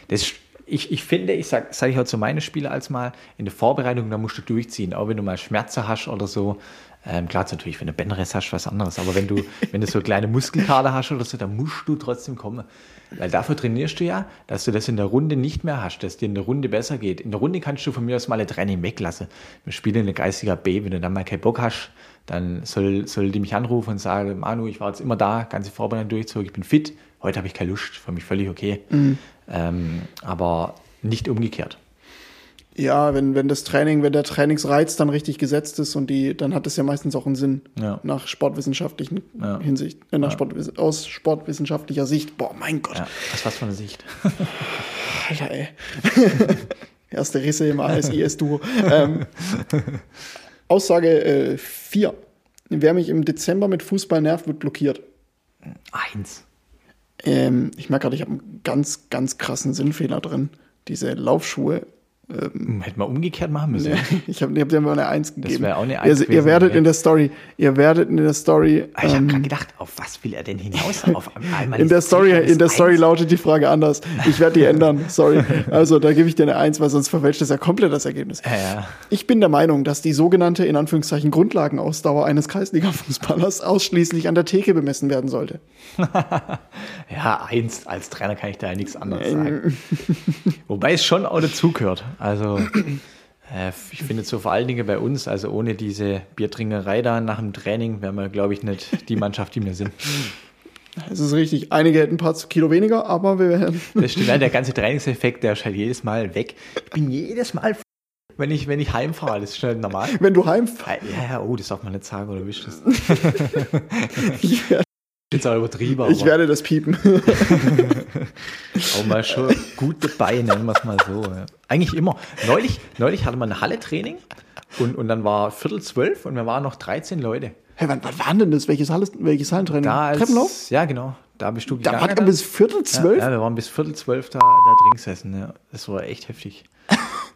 Das, ich, ich finde, ich sage sag ich auch zu meinen Spielern als mal, in der Vorbereitung, da musst du durchziehen. Auch wenn du mal Schmerzen hast oder so, ähm, klar, natürlich, wenn du Bänderriss hast, was anderes. Aber wenn du, [LAUGHS] wenn du so kleine Muskelkater hast oder so, dann musst du trotzdem kommen. Weil dafür trainierst du ja, dass du das in der Runde nicht mehr hast, dass dir in der Runde besser geht. In der Runde kannst du von mir aus mal eine Training weglassen. Wir spielen eine geistiger B. Wenn du dann mal keinen Bock hast, dann soll, soll die mich anrufen und sagen, Manu, ich war jetzt immer da, ganze Vorbereitung durchzogen, ich bin fit. Heute habe ich keine Lust, für mich völlig okay. Mhm. Ähm, aber nicht umgekehrt. Ja, wenn, wenn das Training, wenn der Trainingsreiz dann richtig gesetzt ist und die, dann hat es ja meistens auch einen Sinn ja. nach sportwissenschaftlichen ja. Hinsicht, äh, nach ja. Sport, aus sportwissenschaftlicher Sicht. Boah, mein Gott. Ja, was was für eine Sicht. [LAUGHS] Alter, ey. [LAUGHS] Erste Risse im ASIS-Duo. ähm, [LAUGHS] Aussage 4. Äh, Wer mich im Dezember mit Fußball nervt, wird blockiert. Eins. Ähm, ich merke gerade, ich habe einen ganz, ganz krassen Sinnfehler drin. Diese Laufschuhe ähm, Hätte man umgekehrt machen müssen. [LAUGHS] ich habe hab dir mal eine Eins gegeben. Das wäre auch eine Eins ihr, ihr werdet in der Story, ihr werdet in der Story. Ah, ich habe ähm, gerade gedacht, auf was will er denn hinaus? [LAUGHS] Auf einmal in der Story, in der Story lautet die Frage anders. Ich werde die [LAUGHS] ändern. Sorry. Also da gebe ich dir eine Eins, weil sonst verfälscht das ja komplett das Ergebnis. Ja, ja. Ich bin der Meinung, dass die sogenannte in Anführungszeichen Grundlagenausdauer eines Kreisliga-Fußballers ausschließlich an der Theke bemessen werden sollte. ja, eins als Trainer kann ich da ja nichts anderes sagen. Wobei es schon auch dazugehört. Also äh, ich finde so vor allen Dingen bei uns, also ohne diese Biertrinkerei da nach dem Training, wären wir, glaube ich, nicht die Mannschaft, die wir sind. Es ist richtig. Einige hätten ein paar Kilo weniger, aber wir werden. Das stimmt, der ganze Trainingseffekt, der ist halt jedes Mal weg. Ich bin jedes Mal, wenn ich, wenn ich heimfahre, das ist schnell normal. Wenn du heimfährst. Ja, ja, oh, das darf man nicht sagen, oder wischt das? [LAUGHS] ich werde Jetzt auch übertrieben. Ich werde das piepen. auch mal schon gut dabei, nennen wir es mal so. Ja. Eigentlich immer. Neulich, neulich hatte man ein Halle-Training Und, und dann war Viertel zwölf und wir waren noch 13 Leute. Hey, wann, wann war denn das? Welches, Halles, welches Hallentraining? Da als, Treppenlauf? Ja, genau. Da bist du Da gegangen. war er dann. bis Viertel zwölf? Ja, ja, wir waren bis Viertel zwölf da, da drin gesessen. Ja. Das war echt heftig.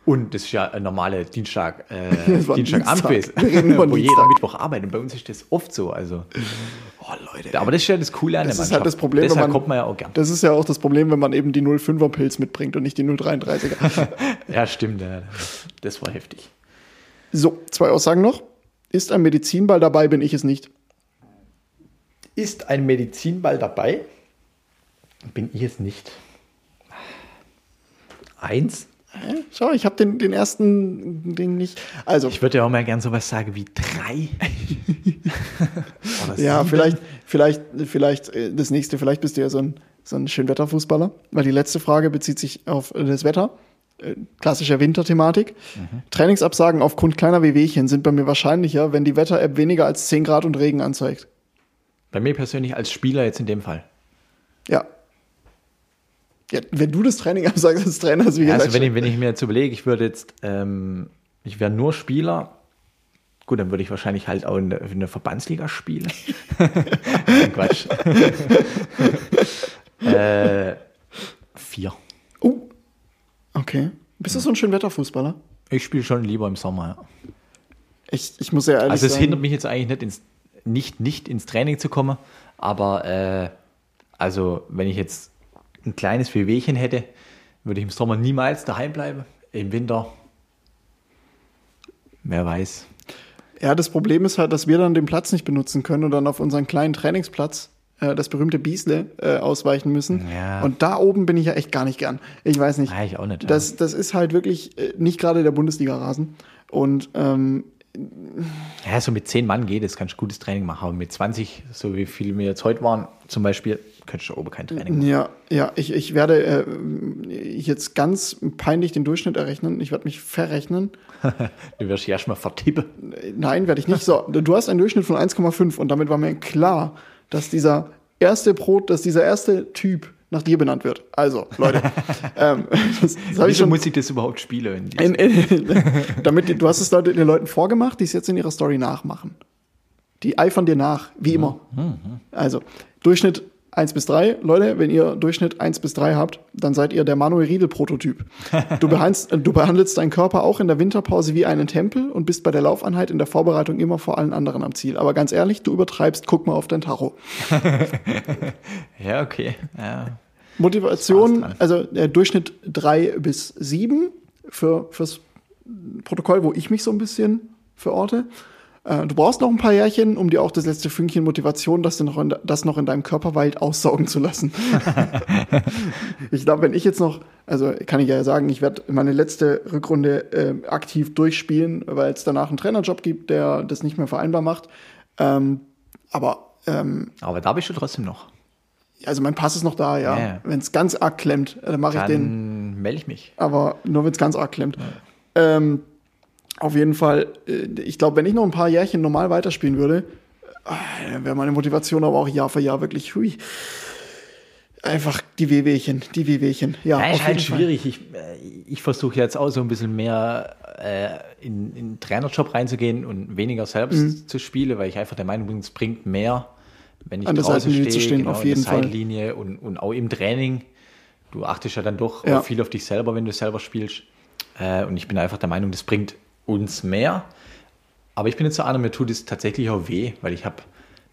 Und das ist ja ein normaler Dienstag, äh, [LAUGHS] Dienstagabend Dienstag. gewesen, Wir [LAUGHS] wo Dienstag. jeder Mittwoch arbeitet. Und bei uns ist das oft so. Also. Oh, Leute. Aber das ist ja das Coole an Das der ist Mannschaft. halt das Problem, wenn Deshalb man- kommt man ja auch gern. Das ist ja auch das Problem, wenn man eben die 05er Pilz mitbringt und nicht die 033er. [LAUGHS] Ja, stimmt. Ja. Das war heftig. so, zwei Aussagen noch. Ist ein Medizinball dabei, bin ich es nicht. Ist ein Medizinball dabei? Bin ich es nicht. Eins? Schau, ich habe den, den ersten Ding nicht. Also, Ich würde ja auch mal gern sowas sagen wie drei. [LAUGHS] Ja, vielleicht, vielleicht, vielleicht äh, das nächste, vielleicht bist du ja so ein, so ein Schönwetterfußballer, weil die letzte Frage bezieht sich auf das Wetter. Äh, Klassischer Winterthematik. Trainingsabsagen aufgrund kleiner Wehwehchen sind bei mir wahrscheinlicher, wenn die Wetter-App weniger als 10 Grad und Regen anzeigt. Bei mir persönlich als Spieler jetzt in dem Fall. Ja. Ja, wenn du das Training absagst als Trainer, ist wie gesagt. also wenn ich, wenn ich mir jetzt überlege, ich würde jetzt, ähm, ich wäre nur Spieler, gut, dann würde ich wahrscheinlich halt auch in der, in der Verbandsliga spielen. [LAUGHS] Quatsch. [LAUGHS] äh, vier. oh. Okay. Bist du so ein Schönwetterfußballer? Ich spiele schon lieber im Sommer. Ja. Ich, ich muss ja ehrlich Also es sagen. hindert mich jetzt eigentlich nicht ins, nicht, nicht ins Training zu kommen, aber äh, also wenn ich jetzt ein kleines Wehwehchen hätte, würde ich im Sommer niemals daheim bleiben. Im Winter, wer weiß. Ja, das Problem ist halt, dass wir dann den Platz nicht benutzen können und dann auf unseren kleinen Trainingsplatz, äh, das berühmte Biesle, äh, ausweichen müssen. Ja. Und da oben bin ich ja echt gar nicht gern. Ich weiß nicht. Ja, ich auch nicht. Das, das ist halt wirklich äh, nicht gerade der Bundesliga-Rasen. Und ähm, Ja, so mit zehn Mann geht es, kannst du gutes Training machen. Aber mit 20, so wie viele wir jetzt heute waren, zum Beispiel, könntest du oben kein Training machen. ja, ja, ich, ich werde äh, jetzt ganz peinlich den Durchschnitt errechnen. Ich werde mich verrechnen. [LAUGHS] Du wirst dich erstmal vertippen. Nein, werde ich nicht. So, du hast einen Durchschnitt von 1,5 und damit war mir klar, dass dieser erste Brot, dass dieser erste Typ nach dir benannt wird. Also, Leute, [LAUGHS] ähm, [LAUGHS] das, das habe ich Wieso schon. muss ich das überhaupt spielen? In, in, damit, du hast es Leute, den Leuten vorgemacht, die es jetzt in ihrer Story nachmachen. Die eifern dir nach, wie immer. Also, Durchschnitt 1 bis 3. Leute, wenn ihr Durchschnitt 1 bis 3 habt, dann seid ihr der Manuel Riedel-Prototyp. Du, behandelst- du behandelst deinen Körper auch in der Winterpause wie einen Tempel und bist bei der Laufeinheit in der Vorbereitung immer vor allen anderen am Ziel. Aber ganz ehrlich, du übertreibst, guck mal auf dein Tacho. [LAUGHS] Ja, okay. Ja. Motivation, also der Durchschnitt 3 bis 7 für, fürs Protokoll, wo ich mich so ein bisschen verorte. Äh, Du brauchst noch ein paar Jährchen, um dir auch das letzte Fünkchen Motivation, das, noch in, das noch in deinem Körper weilt, aussaugen zu lassen. [LAUGHS] ich glaube, wenn ich jetzt noch, also kann ich ja sagen, ich werde meine letzte Rückrunde äh, aktiv durchspielen, weil es danach einen Trainerjob gibt, der das nicht mehr vereinbar macht. Ähm, aber ähm, Aber da bist du trotzdem noch. also mein Pass ist noch da, ja. Ja, ja. Wenn es ganz arg klemmt, äh, dann mache ich den Dann melde ich mich. aber nur wenn es ganz arg klemmt. Ähm, auf jeden Fall, äh, ich glaube, wenn ich noch ein paar Jährchen normal weiterspielen würde, äh, wäre meine Motivation aber auch Jahr für Jahr wirklich, hui. Einfach die Wehwehchen, die Wehwehchen. Ja, Ja, ist halt schwierig. Ich, äh, ich versuche jetzt auch so ein bisschen mehr äh, in, in den Trainerjob reinzugehen und weniger selbst zu spielen, weil ich einfach der Meinung bin, es bringt mehr, wenn ich An der draußen Seitenlinie stehe, zu stehen, genau, auf jeden Fall. Seitenlinie und, und auch im Training. Du achtest ja dann doch Ja. viel auf dich selber, wenn du selber spielst. Äh, und ich bin einfach der Meinung, das bringt uns mehr. Aber ich bin jetzt so einer, mir tut es tatsächlich auch weh, weil ich habe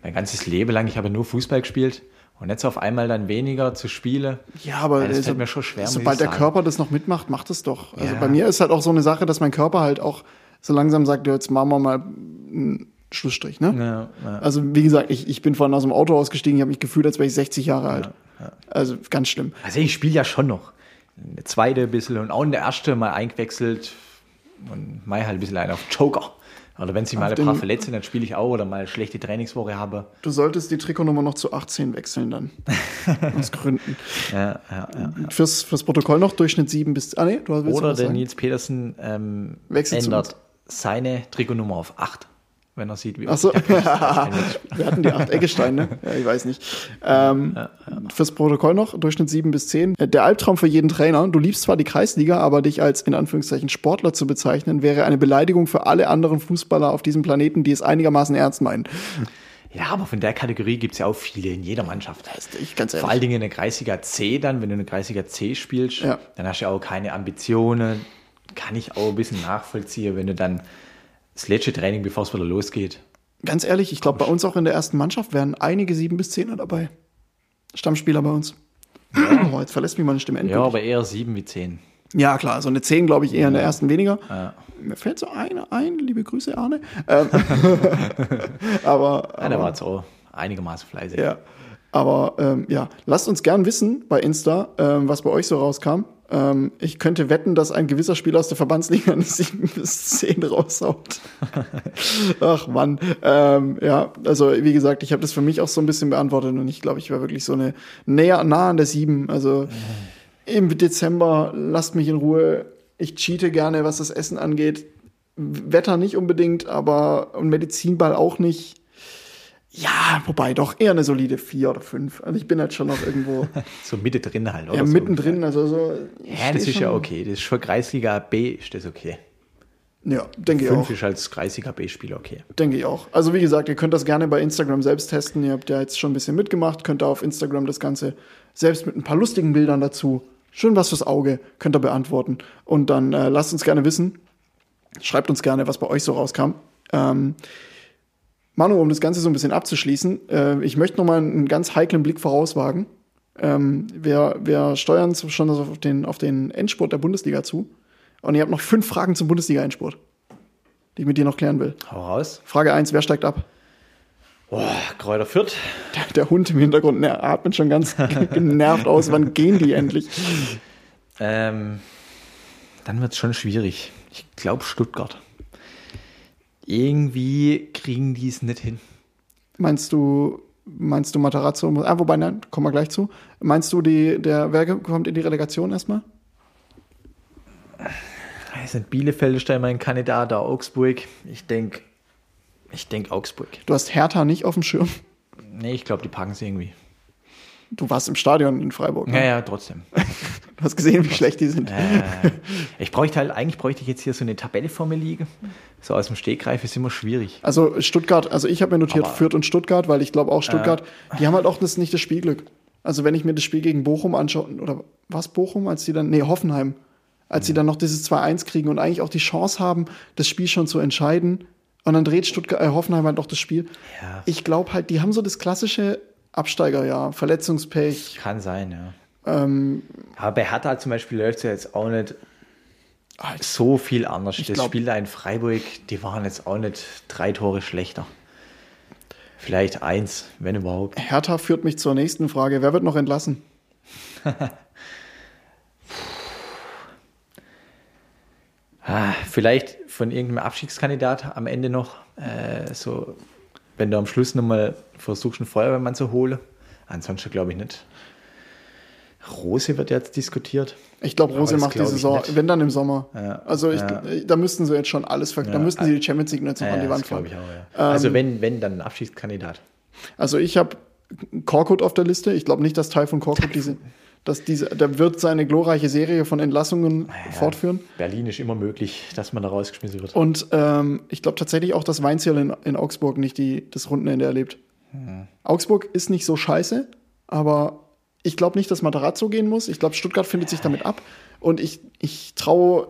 mein ganzes Leben lang, ich habe nur Fußball gespielt und jetzt auf einmal dann weniger zu spielen. Ja, aber Ja, das äh, fällt mir schon schwer, sobald der. Körper das noch mitmacht, macht es doch. Also Ja. bei mir ist halt auch so eine Sache, dass mein Körper halt auch so langsam sagt, ja, jetzt machen wir mal einen Schlussstrich. Ne? Ja, ja. Also wie gesagt, ich, ich bin vorhin aus dem Auto ausgestiegen, ich habe mich gefühlt, als wäre ich 60 Jahre alt. Also ganz schlimm. Also ich spiele ja schon noch. Eine zweite ein bisschen und auch in der erste mal eingewechselt und mal halt ein bisschen einen auf Joker. Oder wenn sich mal ein paar sind, dann spiele ich auch oder mal schlechte Trainingswoche habe. Du solltest die Trikotnummer noch zu 18 wechseln dann. [LAUGHS] Aus Gründen. Ja, ja, ja. Fürs, fürs Protokoll noch Durchschnitt 7 bis. Ah, nee, du willst Oder der? Nils Petersen ähm, ändert seine Trikotnummer auf 8. wenn er sieht, wie Achso, [LAUGHS] wir hatten die acht Eggesteine, ne? Ja, ich weiß nicht. Ähm, ja, ja. Fürs Protokoll noch, Durchschnitt sieben bis zehn. Der Albtraum für jeden Trainer, du liebst zwar die Kreisliga, aber dich als in Anführungszeichen Sportler zu bezeichnen, wäre eine Beleidigung für alle anderen Fußballer auf diesem Planeten, die es einigermaßen ernst meinen. Ja, aber von der Kategorie gibt es ja auch viele in jeder Mannschaft. Ist ganz ehrlich. Vor allen Dingen in der Kreisliga C dann, wenn du in der Kreisliga C spielst, dann hast du ja auch keine Ambitionen. Kann ich auch ein bisschen nachvollziehen, wenn du dann das letzte Training, bevor es wieder losgeht. Ganz ehrlich, ich glaube, bei uns auch in der ersten Mannschaft werden einige sieben bis zehner dabei. Stammspieler bei uns. Ja. Oh, jetzt verlässt mich meine Stimme endlich. Ja, aber eher sieben wie zehn. Ja, klar, so eine 10 glaube ich eher ja. in der ersten weniger. Ja. Mir fällt so eine ein, liebe Grüße, Arne. Ähm, [LAUGHS] aber, ja, der war jetzt auch einigermaßen fleißig. Ja. Aber ähm, ja, lasst uns gern wissen bei Insta, ähm, was bei euch so rauskam. Ähm, ich könnte wetten, dass ein gewisser Spieler aus der Verbandsliga eine 7 [LAUGHS] bis 10 raushaut. [LAUGHS] Ach Mann. Ähm, ja, also wie gesagt, ich habe das für mich auch so ein bisschen beantwortet und ich glaube, ich war wirklich so eine näher nah an der 7. Also im Dezember, lasst mich in Ruhe. Ich cheate gerne, was das Essen angeht. Wetter nicht unbedingt, aber und Medizinball auch nicht. Ja, wobei doch eher eine solide 4 oder 5. Also ich bin halt schon noch irgendwo. [LAUGHS] so mittendrin halt, oder? Ja, so mittendrin, also so. Ja, das ist schon. ja okay. Das ist für Kreisliga B ist das okay. Ja, denke ich auch. 5 ist als Kreisliga B-Spieler okay. Denke ich auch. Also wie gesagt, ihr könnt das gerne bei Instagram selbst testen. Ihr habt ja jetzt schon ein bisschen mitgemacht, könnt da auf Instagram das Ganze selbst mit ein paar lustigen Bildern dazu Schön was fürs Auge, könnt ihr beantworten. Und dann äh, lasst uns gerne wissen. Schreibt uns gerne, was bei euch so rauskam. Ähm, Manu, um das Ganze so ein bisschen abzuschließen, äh, ich möchte noch mal einen ganz heiklen Blick vorauswagen. Ähm, wir, wir steuern schon auf den, auf den Endspurt der Bundesliga zu. Und ihr habt noch fünf Fragen zum Bundesliga-Endspurt, die ich mit dir noch klären will. Hau raus. Frage 1, wer steigt ab? Boah, Kräuter Fürth. Der, der, Hund im Hintergrund der atmet schon ganz [LAUGHS] genervt aus. Wann gehen die endlich? Ähm, dann wird es schon schwierig. Ich glaube Stuttgart. Irgendwie kriegen die es nicht hin. Meinst du, meinst du Matarazzo? Ah, wobei, nein, kommen wir gleich zu. Meinst du, die, der Werke kommt in die Relegation erstmal? Es sind Bielefeld, mein Kandidat, da Augsburg. Ich denke, ich denke Augsburg. Du hast Hertha nicht auf dem Schirm? Nee, ich glaube, die packen es irgendwie. Du warst im Stadion in Freiburg. Ne? Ja, ja, trotzdem. [LAUGHS] du hast gesehen, wie schlecht die sind. Äh, ich bräuchte halt, eigentlich bräuchte ich jetzt hier so eine Tabelle vor mir liegen. So aus dem Stegreif ist immer schwierig. Also Stuttgart, also ich habe mir notiert Aber, Fürth und Stuttgart, weil ich glaube auch Stuttgart, äh, die haben halt auch das, nicht das Spielglück. Also wenn ich mir das Spiel gegen Bochum anschaue, oder was Bochum, als die dann, nee, Hoffenheim, als sie mhm. dann noch dieses 2-1 kriegen und eigentlich auch die Chance haben, das Spiel schon zu entscheiden, und dann dreht Stuttgart, äh, Hoffenheim halt noch das Spiel. Ja. Ich glaube halt, die haben so das klassische Absteigerjahr, Verletzungspech. Kann sein, ja. Ähm, Aber bei Hertha zum Beispiel läuft es ja jetzt auch nicht so viel anders. Das glaub, Spiel da in Freiburg, die waren jetzt auch nicht drei Tore schlechter. Vielleicht eins, wenn überhaupt. Hertha führt mich zur nächsten Frage. Wer wird noch entlassen? [LAUGHS] ah, vielleicht von irgendeinem Abstiegskandidat am Ende noch, äh, so, wenn du am Schluss nochmal versuchst, einen Feuerwehrmann zu holen. Ansonsten glaube ich nicht. Rose wird jetzt diskutiert. Ich glaube, Rose macht die Saison, wenn dann im Sommer. Ja, also ich, ja. da müssten sie jetzt schon alles ver ja, Da müssten sie die Champions League nicht ja, an die Wand fahren. Auch, ähm, also wenn, wenn, dann ein Abschiedskandidat. Also ich habe Korkut auf der Liste. Ich glaube nicht, dass Teil von Korkut diese dass diese, der wird seine glorreiche Serie von Entlassungen ja, fortführen. Berlin ist immer möglich, dass man da rausgeschmissen wird. Und ähm, ich glaube tatsächlich auch, dass Weinzierl in, in Augsburg nicht die, das Rundenende erlebt. Hm. Augsburg ist nicht so scheiße, aber ich glaube nicht, dass Matarazzo gehen muss. Ich glaube, Stuttgart findet sich damit ab. Und ich, ich traue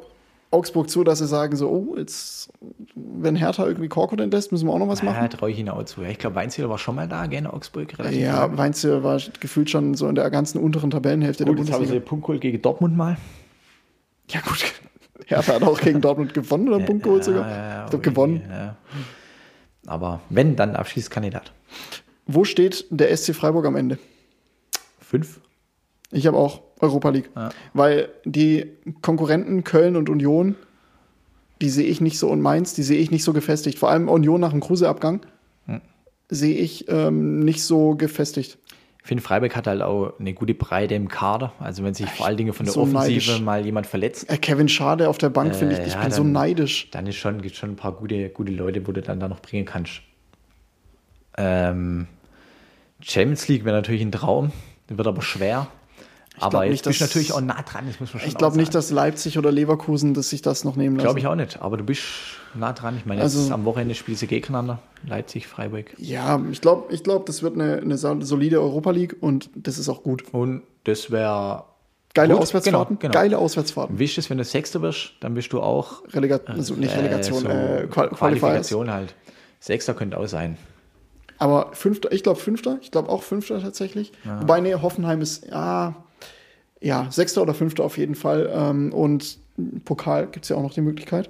Augsburg zu, dass sie sagen so, oh, jetzt, wenn Hertha irgendwie Korkut entlässt, müssen wir auch noch was machen. Ja, traue ich ihnen auch zu. Ich glaube, Weinziel war schon mal da, gerne Augsburg. Relativ ja, Weinziel war gefühlt schon so in der ganzen unteren Tabellenhälfte gut, der Bundesliga. Jetzt haben sie Punkt geholt gegen Dortmund mal. Ja gut, [LAUGHS] Hertha hat auch gegen Dortmund gewonnen oder ja, Punkt geholt sogar. Ja, ich glaube, gewonnen. Ja. Aber wenn, dann Abschiedskandidat. Wo steht der SC Freiburg am Ende? Fünf. Ich habe auch Europa League. Ja. Weil die Konkurrenten Köln und Union, die sehe ich nicht so und Mainz, die sehe ich nicht so gefestigt. Vor allem Union nach dem Kruse-Abgang hm. sehe ich ähm, nicht so gefestigt. finde, Freiburg hat halt auch eine gute Breite im Kader. Also wenn sich vor allen Dingen von der so Offensive neidisch. mal jemand verletzt, Äh, Kevin Schade auf der Bank, finde ich, ich ja, bin so dann- neidisch. dann ist schon, gibt schon ein paar gute, gute Leute, wo du dann da noch bringen kannst. Ähm, Champions League wäre natürlich ein Traum, wird aber schwer. aber glaub jetzt nicht, bist du natürlich auch nah dran, das muss man schon Ich glaube nicht, dass Leipzig oder Leverkusen dass sich das noch nehmen lassen. Glaube ich auch nicht, aber du bist nah dran. Ich meine, Also- am Wochenende spielst du gegeneinander. Leipzig, Freiburg. Ja, ich glaube, ich glaub, das wird eine, eine solide Europa League und das ist auch gut. Und das wäre. Geile Gut, Auswärtsfahrten. genau, genau. Geile Auswärtsfahrten. Wichtig ist, wenn du Sechster wirst, dann bist du auch. Relega also nicht Relegation, so äh, Qual. Qualifikation halt. Sechster könnte auch sein. Aber Fünfter, ich glaube Fünfter, ich glaube auch Fünfter tatsächlich. Wobei, nee, Hoffenheim ist, ja, ja, Sechster oder Fünfter auf jeden Fall. Ähm, und Pokal gibt es ja auch noch die Möglichkeit.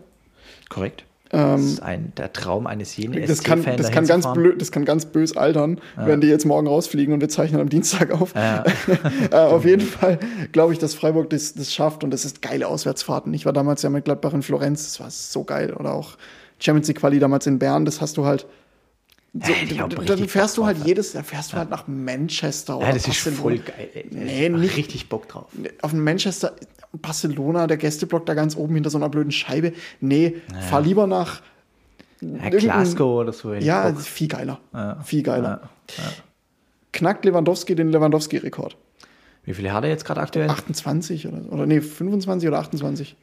Korrekt. das ist ein, der Traum eines jeden Ähm, Das kann, das, kann ganz blöd, das kann ganz bös altern, wenn die jetzt morgen rausfliegen und wir zeichnen am Dienstag auf. Ja. [LAUGHS] äh, auf jeden Fall glaube ich, dass Freiburg das, das schafft und das ist geile Auswärtsfahrten. Ich war damals ja mit Gladbach in Florenz, das war so geil. Oder auch Champions League Quali damals in Bern, das hast du halt. So, Ja, ich hab dann fährst du halt jedes, dann fährst du halt nach Manchester Ja, das ist voll geil. ey. Nee, nicht- richtig Bock drauf. Auf Manchester, Barcelona, der Gästeblock da ganz oben hinter so einer blöden Scheibe. Nee, fahr lieber nach. Ja, Glasgow oder so. Ja, Bock. viel geiler. Ja. Viel geiler. Ja. Knackt Lewandowski den Lewandowski-Rekord. Wie viele hat er jetzt gerade aktuell? 28 oder, oder nee, 25 oder 28.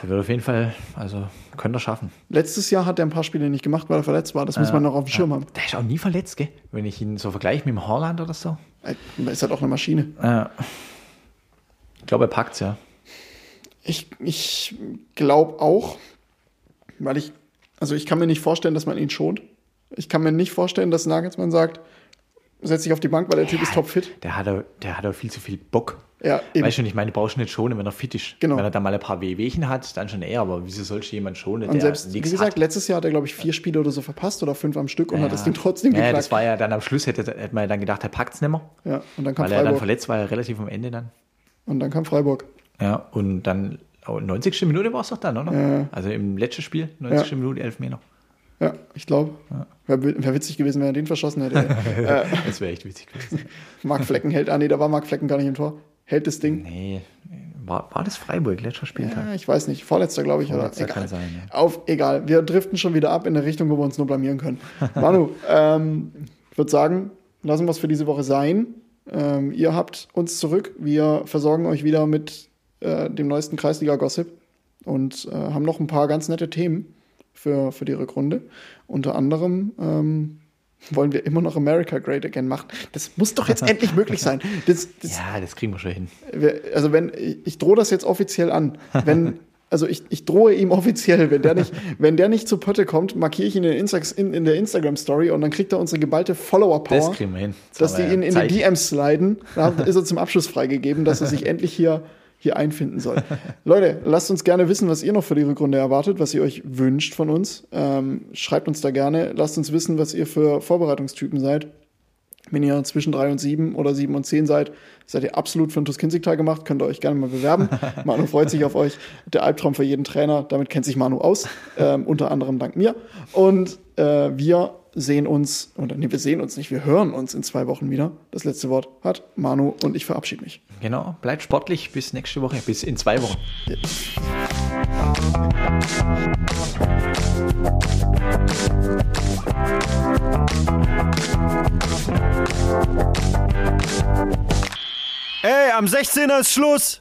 Er wird auf jeden Fall, also könnte er schaffen. Letztes Jahr hat er ein paar Spiele nicht gemacht, weil er verletzt war. Das muss man noch auf dem Schirm haben. Der ist auch nie verletzt, gell? Wenn ich ihn so vergleiche mit dem Holland oder so. Er ist halt auch eine Maschine. Ja. Ich glaube, er packt's ja. Ich, ich glaube auch, weil ich, also ich kann mir nicht vorstellen, dass man ihn schont. Ich kann mir nicht vorstellen, dass Nagelsmann sagt, setz dich auf die Bank, weil der Typ ist topfit. Der hat, der hat auch viel zu viel Bock. Ja, eben. Weißt du, ich meine, du brauchst nicht schonen, wenn er fit ist. Genau. Wenn er da mal ein paar Wehwehchen hat, dann schon eher. Aber wieso sollst du jemanden schonen, Und selbst, wie gesagt, hat? letztes Jahr hat er, glaube ich, vier Spiele oder so verpasst oder fünf am Stück und hat Ja. das Ding trotzdem Ja, geknackt. das war ja dann am Schluss, hätte, hätte man ja dann gedacht, er packt's nicht mehr. ja, und dann kam Weil er dann Freiburg. verletzt war, ja relativ am Ende dann. Und dann kam Freiburg. Ja, und dann, oh, 90. Minute war es doch dann, oder? Ja. Also im letzten Spiel, 90. Minute, 11 Meter. Ja, ich glaube. Wäre wär witzig gewesen, wenn er den verschossen hätte. [LAUGHS] äh, Das wäre echt witzig gewesen. Marc Flecken hält, ah nee, da war Marc Flecken gar nicht im Tor. Hält das Ding. Nee, war, war das Freiburg, letzter Spieltag? Ja, ich weiß nicht. Vorletzter, glaube ich. Vorletzter oder? kann Egal. sein, ja. Auf, egal. Wir driften schon wieder ab in eine Richtung, wo wir uns nur blamieren können. [LAUGHS] Manu, ähm, ich würde sagen, lassen wir es für diese Woche sein. Ähm, ihr habt uns zurück. Wir versorgen euch wieder mit äh, dem neuesten Kreisliga-Gossip und äh, haben noch ein paar ganz nette Themen für, für die Rückrunde. Unter anderem ähm, wollen wir immer noch America Great Again machen. Das muss doch jetzt [LAUGHS] endlich möglich sein. Das, das, Ja, das kriegen wir schon hin. also wenn ich, ich drohe das jetzt offiziell an, wenn [LAUGHS] also ich, ich drohe ihm offiziell, wenn der nicht wenn der nicht zu Pötte kommt, markiere ich ihn in, der Insta in, in der Instagram Story und dann kriegt er unsere geballte Follower Das kriegen wir hin. Das dass die ihn ja in die. DMs sliden. Da ist er zum Abschluss freigegeben, dass er sich [LAUGHS] endlich hier hier einfinden soll. [LAUGHS] Leute, lasst uns gerne wissen, was ihr noch für die Rückrunde erwartet, was ihr euch wünscht von uns. Ähm, schreibt uns da gerne. Lasst uns wissen, was ihr für Vorbereitungstypen seid. Wenn ihr zwischen drei und sieben oder sieben und zehn seid, seid ihr absolut für ein Tuskinzig-Tag gemacht, könnt ihr euch gerne mal bewerben. [LAUGHS] Manu freut sich auf euch. Der Albtraum für jeden Trainer, damit kennt sich Manu aus, [LAUGHS] ähm, unter anderem dank mir. Und äh, wir sehen uns, oder nee, wir sehen uns nicht, wir hören uns in zwei Wochen wieder. Das letzte Wort hat Manu und ich verabschiede mich. Genau, bleibt sportlich bis nächste Woche, bis in zwei Wochen. Ey, am 16er ist Schluss.